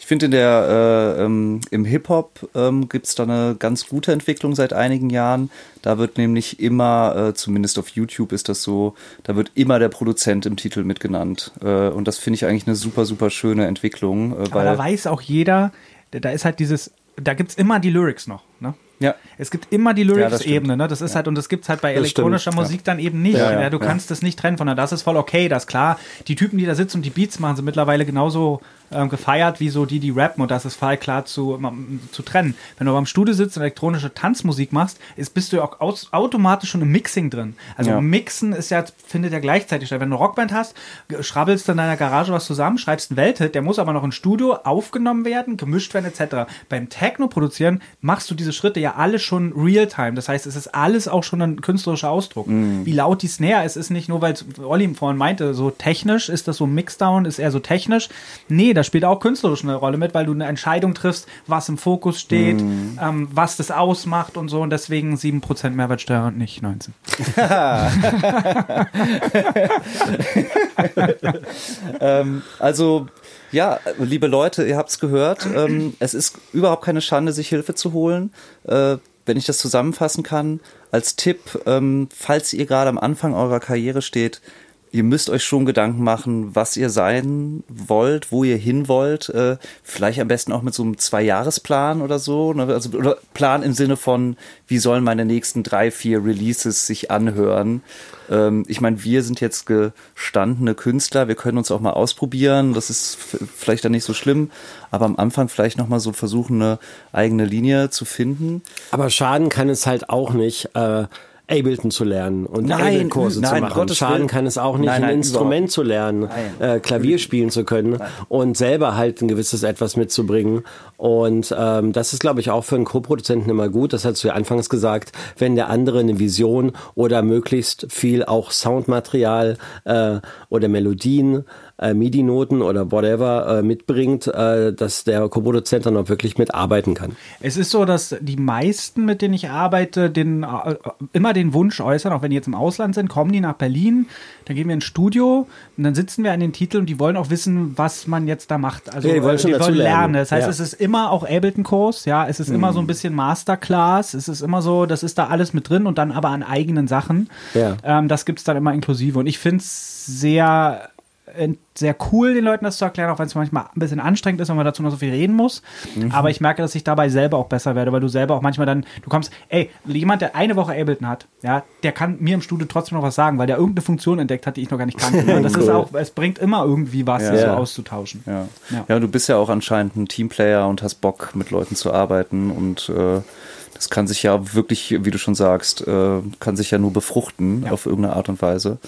Ich finde in der äh, ähm, im Hip-Hop ähm, gibt es da eine ganz gute Entwicklung seit einigen Jahren. Da wird nämlich immer, äh, zumindest auf YouTube ist das so, da wird immer der Produzent im Titel mitgenannt. Äh, und das finde ich eigentlich eine super, super schöne Entwicklung. Äh, weil Aber da weiß auch jeder, da ist halt dieses, da gibt es immer die Lyrics noch, ne? Ja. Es gibt immer die Lyrics-Ebene, ne? Das ist ja. halt, und das gibt's halt bei das elektronischer stimmt. Musik ja. dann eben nicht. Ja, ja du kannst das nicht trennen von der, das ist voll okay, das ist klar. Die Typen, die da sitzen und die Beats machen, sind mittlerweile genauso ähm, gefeiert wie so die, die rappen und das ist voll klar zu, zu trennen. Wenn du beim Studio sitzt und elektronische Tanzmusik machst, ist, bist du auch aus, automatisch schon im Mixing drin. Also Mixen ist ja, findet ja gleichzeitig statt. Wenn du eine Rockband hast, schrabbelst du in deiner Garage was zusammen, schreibst einen Welthit, der muss aber noch im Studio aufgenommen werden, gemischt werden etc. Beim Techno produzieren machst du diese Schritte ja alle schon real-time. Das heißt, es ist alles auch schon ein künstlerischer Ausdruck. Mm. Wie laut die Snare ist, ist nicht nur, weil Olli vorhin meinte, so technisch ist das so Mixdown, ist eher so technisch. Nee, da spielt auch künstlerisch eine Rolle mit, weil du eine Entscheidung triffst, was im Fokus steht, mm. ähm, was das ausmacht und so. Und deswegen 7% Mehrwertsteuer und nicht 19. ähm, also ja, liebe Leute, ihr habt es gehört. Ähm, es ist überhaupt keine Schande, sich Hilfe zu holen. Äh, wenn ich das zusammenfassen kann, als Tipp, ähm, falls ihr gerade am Anfang eurer Karriere steht, ihr müsst euch schon Gedanken machen, was ihr sein wollt, wo ihr hin wollt. Äh, vielleicht am besten auch mit so einem Zwei-Jahres-Plan oder so. Ne? Also oder Plan im Sinne von, wie sollen meine nächsten drei, vier Releases sich anhören. Ähm, ich meine, wir sind jetzt gestandene Künstler, wir können uns auch mal ausprobieren. Das ist vielleicht dann nicht so schlimm, aber am Anfang vielleicht noch mal so versuchen, eine eigene Linie zu finden. Aber schaden kann es halt auch nicht. Äh Ableton zu lernen und Ableton-Kurse zu machen. Gottes Schaden kann es auch nicht, nein, nein, ein Instrument zu lernen, äh, Klavier spielen zu können nein. und selber halt ein gewisses etwas mitzubringen. Und ähm, das ist, glaube ich, auch für einen Co-Produzenten immer gut. Das hast du ja anfangs gesagt, wenn der andere eine Vision oder möglichst viel auch Soundmaterial äh, oder Melodien äh, MIDI-Noten oder whatever äh, mitbringt, äh, dass der Co-Produzent dann auch wirklich mitarbeiten kann. Es ist so, dass die meisten, mit denen ich arbeite, den, äh, immer den Wunsch äußern, auch wenn die jetzt im Ausland sind, kommen die nach Berlin, dann gehen wir ins Studio und dann sitzen wir an den Titeln und die wollen auch wissen, was man jetzt da macht. Also ja, die wollen äh, schon die wollen lernen. Das heißt, ja. es ist immer auch Ableton-Kurs, ja, es ist mhm. immer so ein bisschen Masterclass, es ist immer so, das ist da alles mit drin und dann aber an eigenen Sachen. Ja. Ähm, das gibt es dann immer inklusive. Und ich finde es sehr sehr cool, den Leuten das zu erklären, auch wenn es manchmal ein bisschen anstrengend ist, wenn man dazu noch so viel reden muss. Mhm. Aber ich merke, dass ich dabei selber auch besser werde, weil du selber auch manchmal dann, du kommst, ey, jemand, der eine Woche Ableton hat, ja, der kann mir im Studio trotzdem noch was sagen, weil der irgendeine Funktion entdeckt hat, die ich noch gar nicht kannte. Ne? Das cool. ist auch, es bringt immer irgendwie was, ja. so auszutauschen. Ja. ja. Ja. du bist ja auch anscheinend ein Teamplayer und hast Bock, mit Leuten zu arbeiten und äh, das kann sich ja wirklich, wie du schon sagst, äh, kann sich ja nur befruchten ja. auf irgendeine Art und Weise.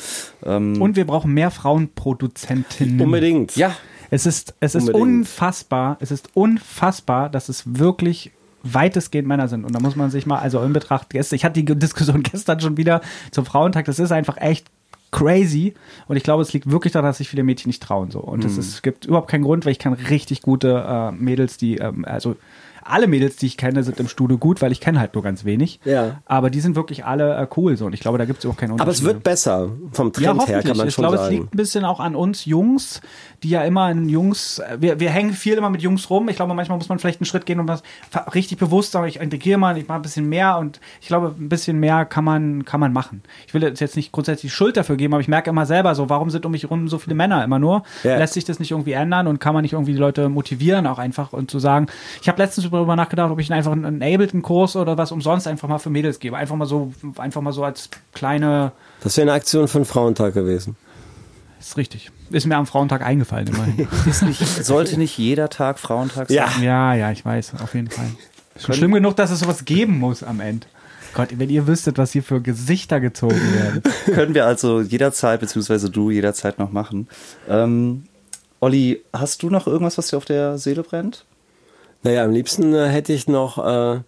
Ähm und wir brauchen mehr Frauenproduzentinnen. Unbedingt. Ja. Es ist, es ist unfassbar, es ist unfassbar, dass es wirklich weitestgehend Männer sind. Und da muss man sich mal, also in Betracht, ich hatte die Diskussion gestern schon wieder zum Frauentag, das ist einfach echt crazy. Und ich glaube, es liegt wirklich daran, dass sich viele Mädchen nicht trauen. So. Und mhm. es gibt überhaupt keinen Grund, weil ich kann richtig gute äh, Mädels, die, ähm, also alle Mädels, die ich kenne, sind im Studio gut, weil ich kenne halt nur ganz wenig. Ja. Aber die sind wirklich alle äh, cool so und ich glaube, da gibt es auch keinen Unterschied. Aber es wird besser vom Trend ja, her, kann man ich schon glaube, sagen. Ich glaube, es liegt ein bisschen auch an uns Jungs, die ja immer in Jungs, wir, wir hängen viel immer mit Jungs rum. Ich glaube, manchmal muss man vielleicht einen Schritt gehen und was richtig bewusst sagen, ich integriere mal, ich mache ein bisschen mehr und ich glaube, ein bisschen mehr kann man, kann man machen. Ich will jetzt nicht grundsätzlich Schuld dafür geben, aber ich merke immer selber so, warum sind um mich herum so viele Männer immer nur? Ja. Lässt sich das nicht irgendwie ändern und kann man nicht irgendwie die Leute motivieren, auch einfach und zu sagen, ich habe letztens darüber nachgedacht, ob ich einfach einen Ableton-Kurs oder was umsonst einfach mal für Mädels gebe. Einfach mal so, einfach mal so als kleine. Das wäre eine Aktion von Frauentag gewesen. Ist richtig. Ist mir am Frauentag eingefallen immerhin. nicht, sollte nicht jeder Tag Frauentag sein? Ja, ja, ja ich weiß, auf jeden Fall. Ist schon schlimm genug, dass es sowas geben muss am Ende. Gott, wenn ihr wüsstet, was hier für Gesichter gezogen werden. Können wir also jederzeit, beziehungsweise du jederzeit noch machen. Ähm, Olli, hast du noch irgendwas, was dir auf der Seele brennt? Naja, am liebsten äh, hätte ich noch, äh,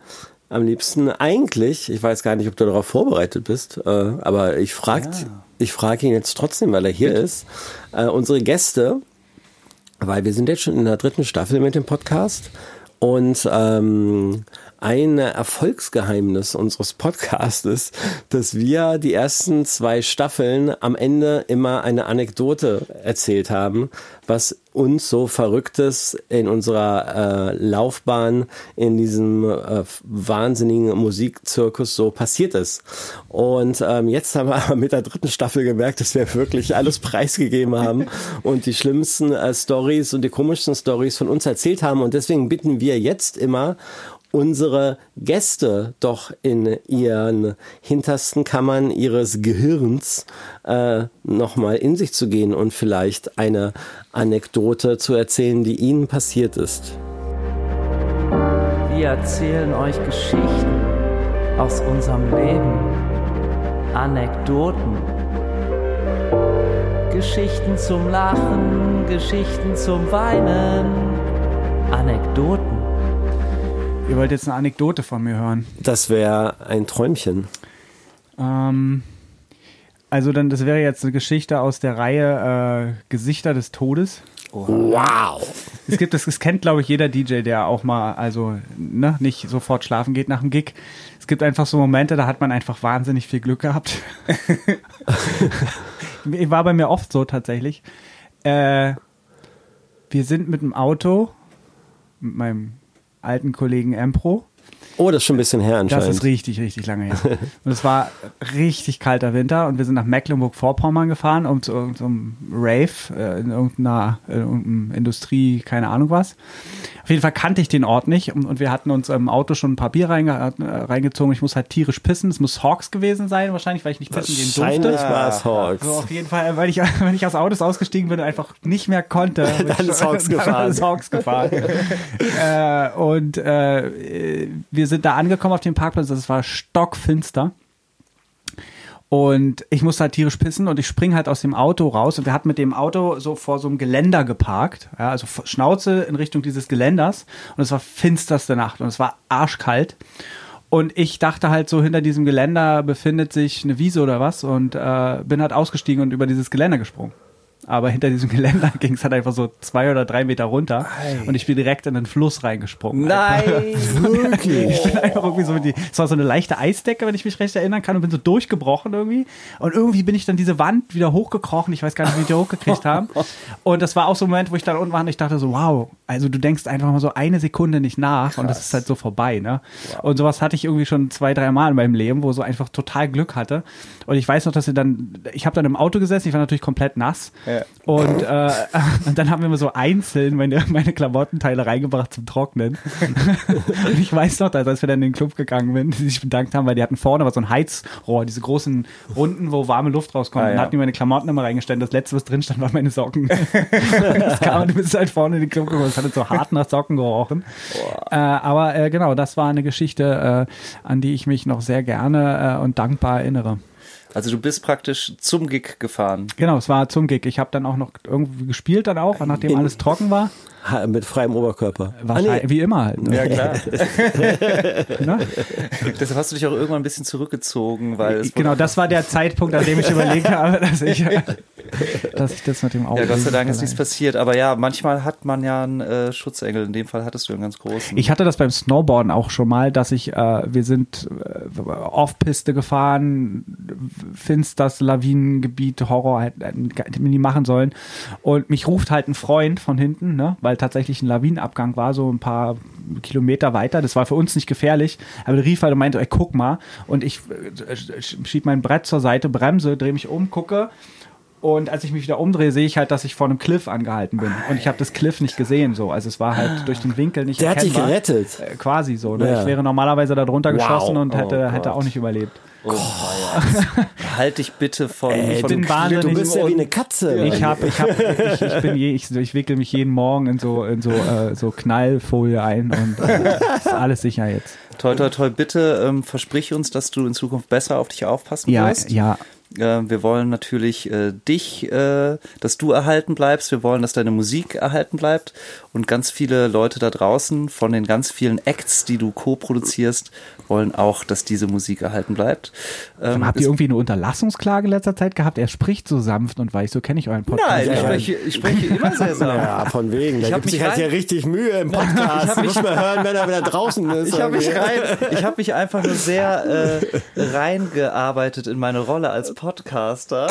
am liebsten eigentlich, ich weiß gar nicht, ob du darauf vorbereitet bist, äh, aber ich frage ja. ich frag ihn jetzt trotzdem, weil er hier Bitte? ist, äh, unsere Gäste, weil wir sind jetzt schon in der dritten Staffel mit dem Podcast und ähm, ein Erfolgsgeheimnis unseres Podcasts ist, dass wir die ersten zwei Staffeln am Ende immer eine Anekdote erzählt haben, was uns so Verrücktes in unserer äh, Laufbahn in diesem äh, wahnsinnigen Musikzirkus so passiert ist. Und ähm, jetzt haben wir mit der dritten Staffel gemerkt, dass wir wirklich alles preisgegeben haben und die schlimmsten äh, Stories und die komischsten Stories von uns erzählt haben. Und deswegen bitten wir jetzt immer unsere Gäste doch in ihren hintersten Kammern ihres Gehirns äh, nochmal in sich zu gehen und vielleicht eine Anekdote zu erzählen, die ihnen passiert ist. Wir erzählen euch Geschichten aus unserem Leben, Anekdoten, Geschichten zum Lachen, Geschichten zum Weinen, Anekdoten Ihr wollt jetzt eine Anekdote von mir hören. Das wäre ein Träumchen. Ähm, also dann, das wäre jetzt eine Geschichte aus der Reihe äh, Gesichter des Todes. Wow. Es gibt, das, das kennt, glaube ich, jeder DJ, der auch mal, also, ne, nicht sofort schlafen geht nach dem Gig. Es gibt einfach so Momente, da hat man einfach wahnsinnig viel Glück gehabt. War bei mir oft so tatsächlich. Äh, wir sind mit dem Auto, mit meinem alten Kollegen Empro, Oh, das ist schon ein bisschen her anscheinend. Das ist richtig, richtig lange her. Und es war richtig kalter Winter und wir sind nach Mecklenburg-Vorpommern gefahren, um zu irgendeinem Rave äh, in irgendeiner, in irgendeiner Industrie, keine Ahnung was. Auf jeden Fall kannte ich den Ort nicht und, und wir hatten uns im Auto schon ein paar Bier reinge äh, reingezogen. Ich muss halt tierisch pissen. Es muss Hawks gewesen sein, wahrscheinlich, weil ich nicht pissen gehen durfte. Wahrscheinlich war es Hawks. So, auf jeden Fall, weil ich, wenn ich aus Autos ausgestiegen bin und einfach nicht mehr konnte. dann ist Hawks gefahren. Dann ist Hawks gefahren. äh, und äh, wir sind da angekommen auf dem Parkplatz, es war stockfinster. Und ich musste halt tierisch pissen und ich spring halt aus dem Auto raus und wir hatten mit dem Auto so vor so einem Geländer geparkt, ja, also Schnauze in Richtung dieses Geländers und es war finsterste Nacht und es war arschkalt. Und ich dachte halt so, hinter diesem Geländer befindet sich eine Wiese oder was und äh, bin halt ausgestiegen und über dieses Geländer gesprungen aber hinter diesem Geländer ging es halt einfach so zwei oder drei Meter runter Ei. und ich bin direkt in den Fluss reingesprungen. Nein, wirklich? Ich bin einfach irgendwie so, die, es war so eine leichte Eisdecke, wenn ich mich recht erinnern kann und bin so durchgebrochen irgendwie und irgendwie bin ich dann diese Wand wieder hochgekrochen, ich weiß gar nicht, wie die hochgekriegt haben und das war auch so ein Moment, wo ich dann unten war und ich dachte so, wow, also du denkst einfach mal so eine Sekunde nicht nach Krass. und das ist halt so vorbei, ne? Wow. Und sowas hatte ich irgendwie schon zwei, drei Mal in meinem Leben, wo so einfach total Glück hatte und ich weiß noch, dass wir dann, ich habe dann im Auto gesessen, ich war natürlich komplett nass ja ja. Und, äh, und dann haben wir immer so einzeln meine, meine Klamottenteile reingebracht zum Trocknen. und ich weiß noch, dass als wir dann in den Club gegangen sind, die sich bedankt haben, weil die hatten vorne aber so ein Heizrohr, diese großen Runden, wo warme Luft rauskommt. Ah, ja. Dann hatten die meine Klamotten immer reingestellt. Das letzte, was drin stand, waren meine Socken. das kam und du bist halt vorne in den Club gekommen. Es hat so hart nach Socken gerochen. Äh, aber äh, genau, das war eine Geschichte, äh, an die ich mich noch sehr gerne äh, und dankbar erinnere. Also du bist praktisch zum Gig gefahren. Genau, es war zum Gig. Ich habe dann auch noch irgendwie gespielt dann auch, nachdem In, alles trocken war. Mit freiem Oberkörper. Wahrscheinlich, ah, wie immer halt. Ne? Ja, klar. Deshalb hast du dich auch irgendwann ein bisschen zurückgezogen, weil Genau, das war der Zeitpunkt, an dem ich überlegt habe, dass ich, dass ich das mit dem Auto. Ja, Gott sei Dank ist nichts passiert. Aber ja, manchmal hat man ja einen äh, Schutzengel. In dem Fall hattest du einen ganz großen. Ich hatte das beim Snowboarden auch schon mal, dass ich, äh, wir sind äh, Off-Piste gefahren, finsters Lawinengebiet, Horror, hätten halt, wir nie machen sollen. Und mich ruft halt ein Freund von hinten, ne, weil weil tatsächlich ein Lawinenabgang war, so ein paar Kilometer weiter. Das war für uns nicht gefährlich. Aber der rief halt und meinte, ey, guck mal. Und ich äh, schieb mein Brett zur Seite, bremse, drehe mich um, gucke. Und als ich mich wieder umdrehe, sehe ich halt, dass ich vor einem Cliff angehalten bin. Und ich habe das Cliff nicht gesehen, so. Also es war halt durch den Winkel nicht Der hat dich gerettet. Äh, quasi so. Ne? Ja. Ich wäre normalerweise da drunter wow. geschossen und hätte, oh hätte auch nicht überlebt. Oh, halt dich bitte von, Ey, von bin wahnsinnig. Du bist ja wie eine Katze. Ich habe, ich habe, ich, ich bin je, ich, ich wickel mich jeden Morgen in so in so äh, so Knallfolie ein und äh, ist alles sicher jetzt. Toll, toll, toll. Bitte ähm, versprich uns, dass du in Zukunft besser auf dich aufpassen ja, wirst. Ja, äh, wir wollen natürlich äh, dich, äh, dass du erhalten bleibst. Wir wollen, dass deine Musik erhalten bleibt. Und ganz viele Leute da draußen von den ganz vielen Acts, die du co-produzierst, wollen auch, dass diese Musik erhalten bleibt. Ähm, habt ihr irgendwie eine Unterlassungsklage in letzter Zeit gehabt? Er spricht so sanft und weich, so kenne ich euren Podcast. Nein, ich spreche, ich spreche immer sehr sanft. Ja, von wegen. Da ich gibt sich halt hier richtig Mühe im Podcast. Ich muss mal hören, wenn er wieder draußen ist. Ich habe mich, rein, hab mich einfach nur sehr äh, reingearbeitet in meine Rolle als Podcaster.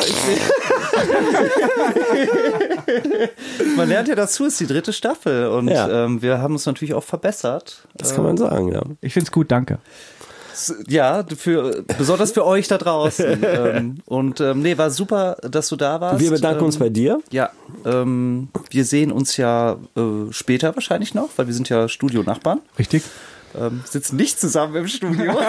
Man lernt ja dazu, ist die dritte Staffel und ja. ähm, wir haben uns natürlich auch verbessert. Das kann man sagen, ja. Ich finde es gut, danke. Ja, für, besonders für euch da draußen. ähm, und ähm, nee, war super, dass du da warst. Wir bedanken ähm, uns bei dir. Ja, ähm, wir sehen uns ja äh, später wahrscheinlich noch, weil wir sind ja Studio-Nachbarn. Richtig ähm, sitzen nicht zusammen im Studio.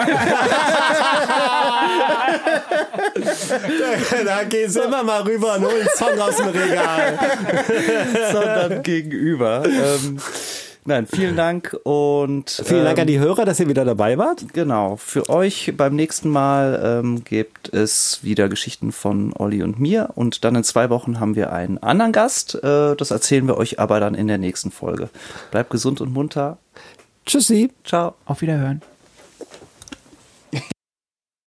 da, da gehen sie immer mal rüber und holen Song aus dem Regal. Sondern gegenüber. Ähm, Nein, vielen Dank und vielen ähm, Dank an die Hörer, dass ihr wieder dabei wart. Genau. Für euch beim nächsten Mal ähm, gibt es wieder Geschichten von Olli und mir und dann in zwei Wochen haben wir einen anderen Gast. Äh, das erzählen wir euch aber dann in der nächsten Folge. Bleibt gesund und munter. Tschüssi. Ciao. Auf Wiederhören.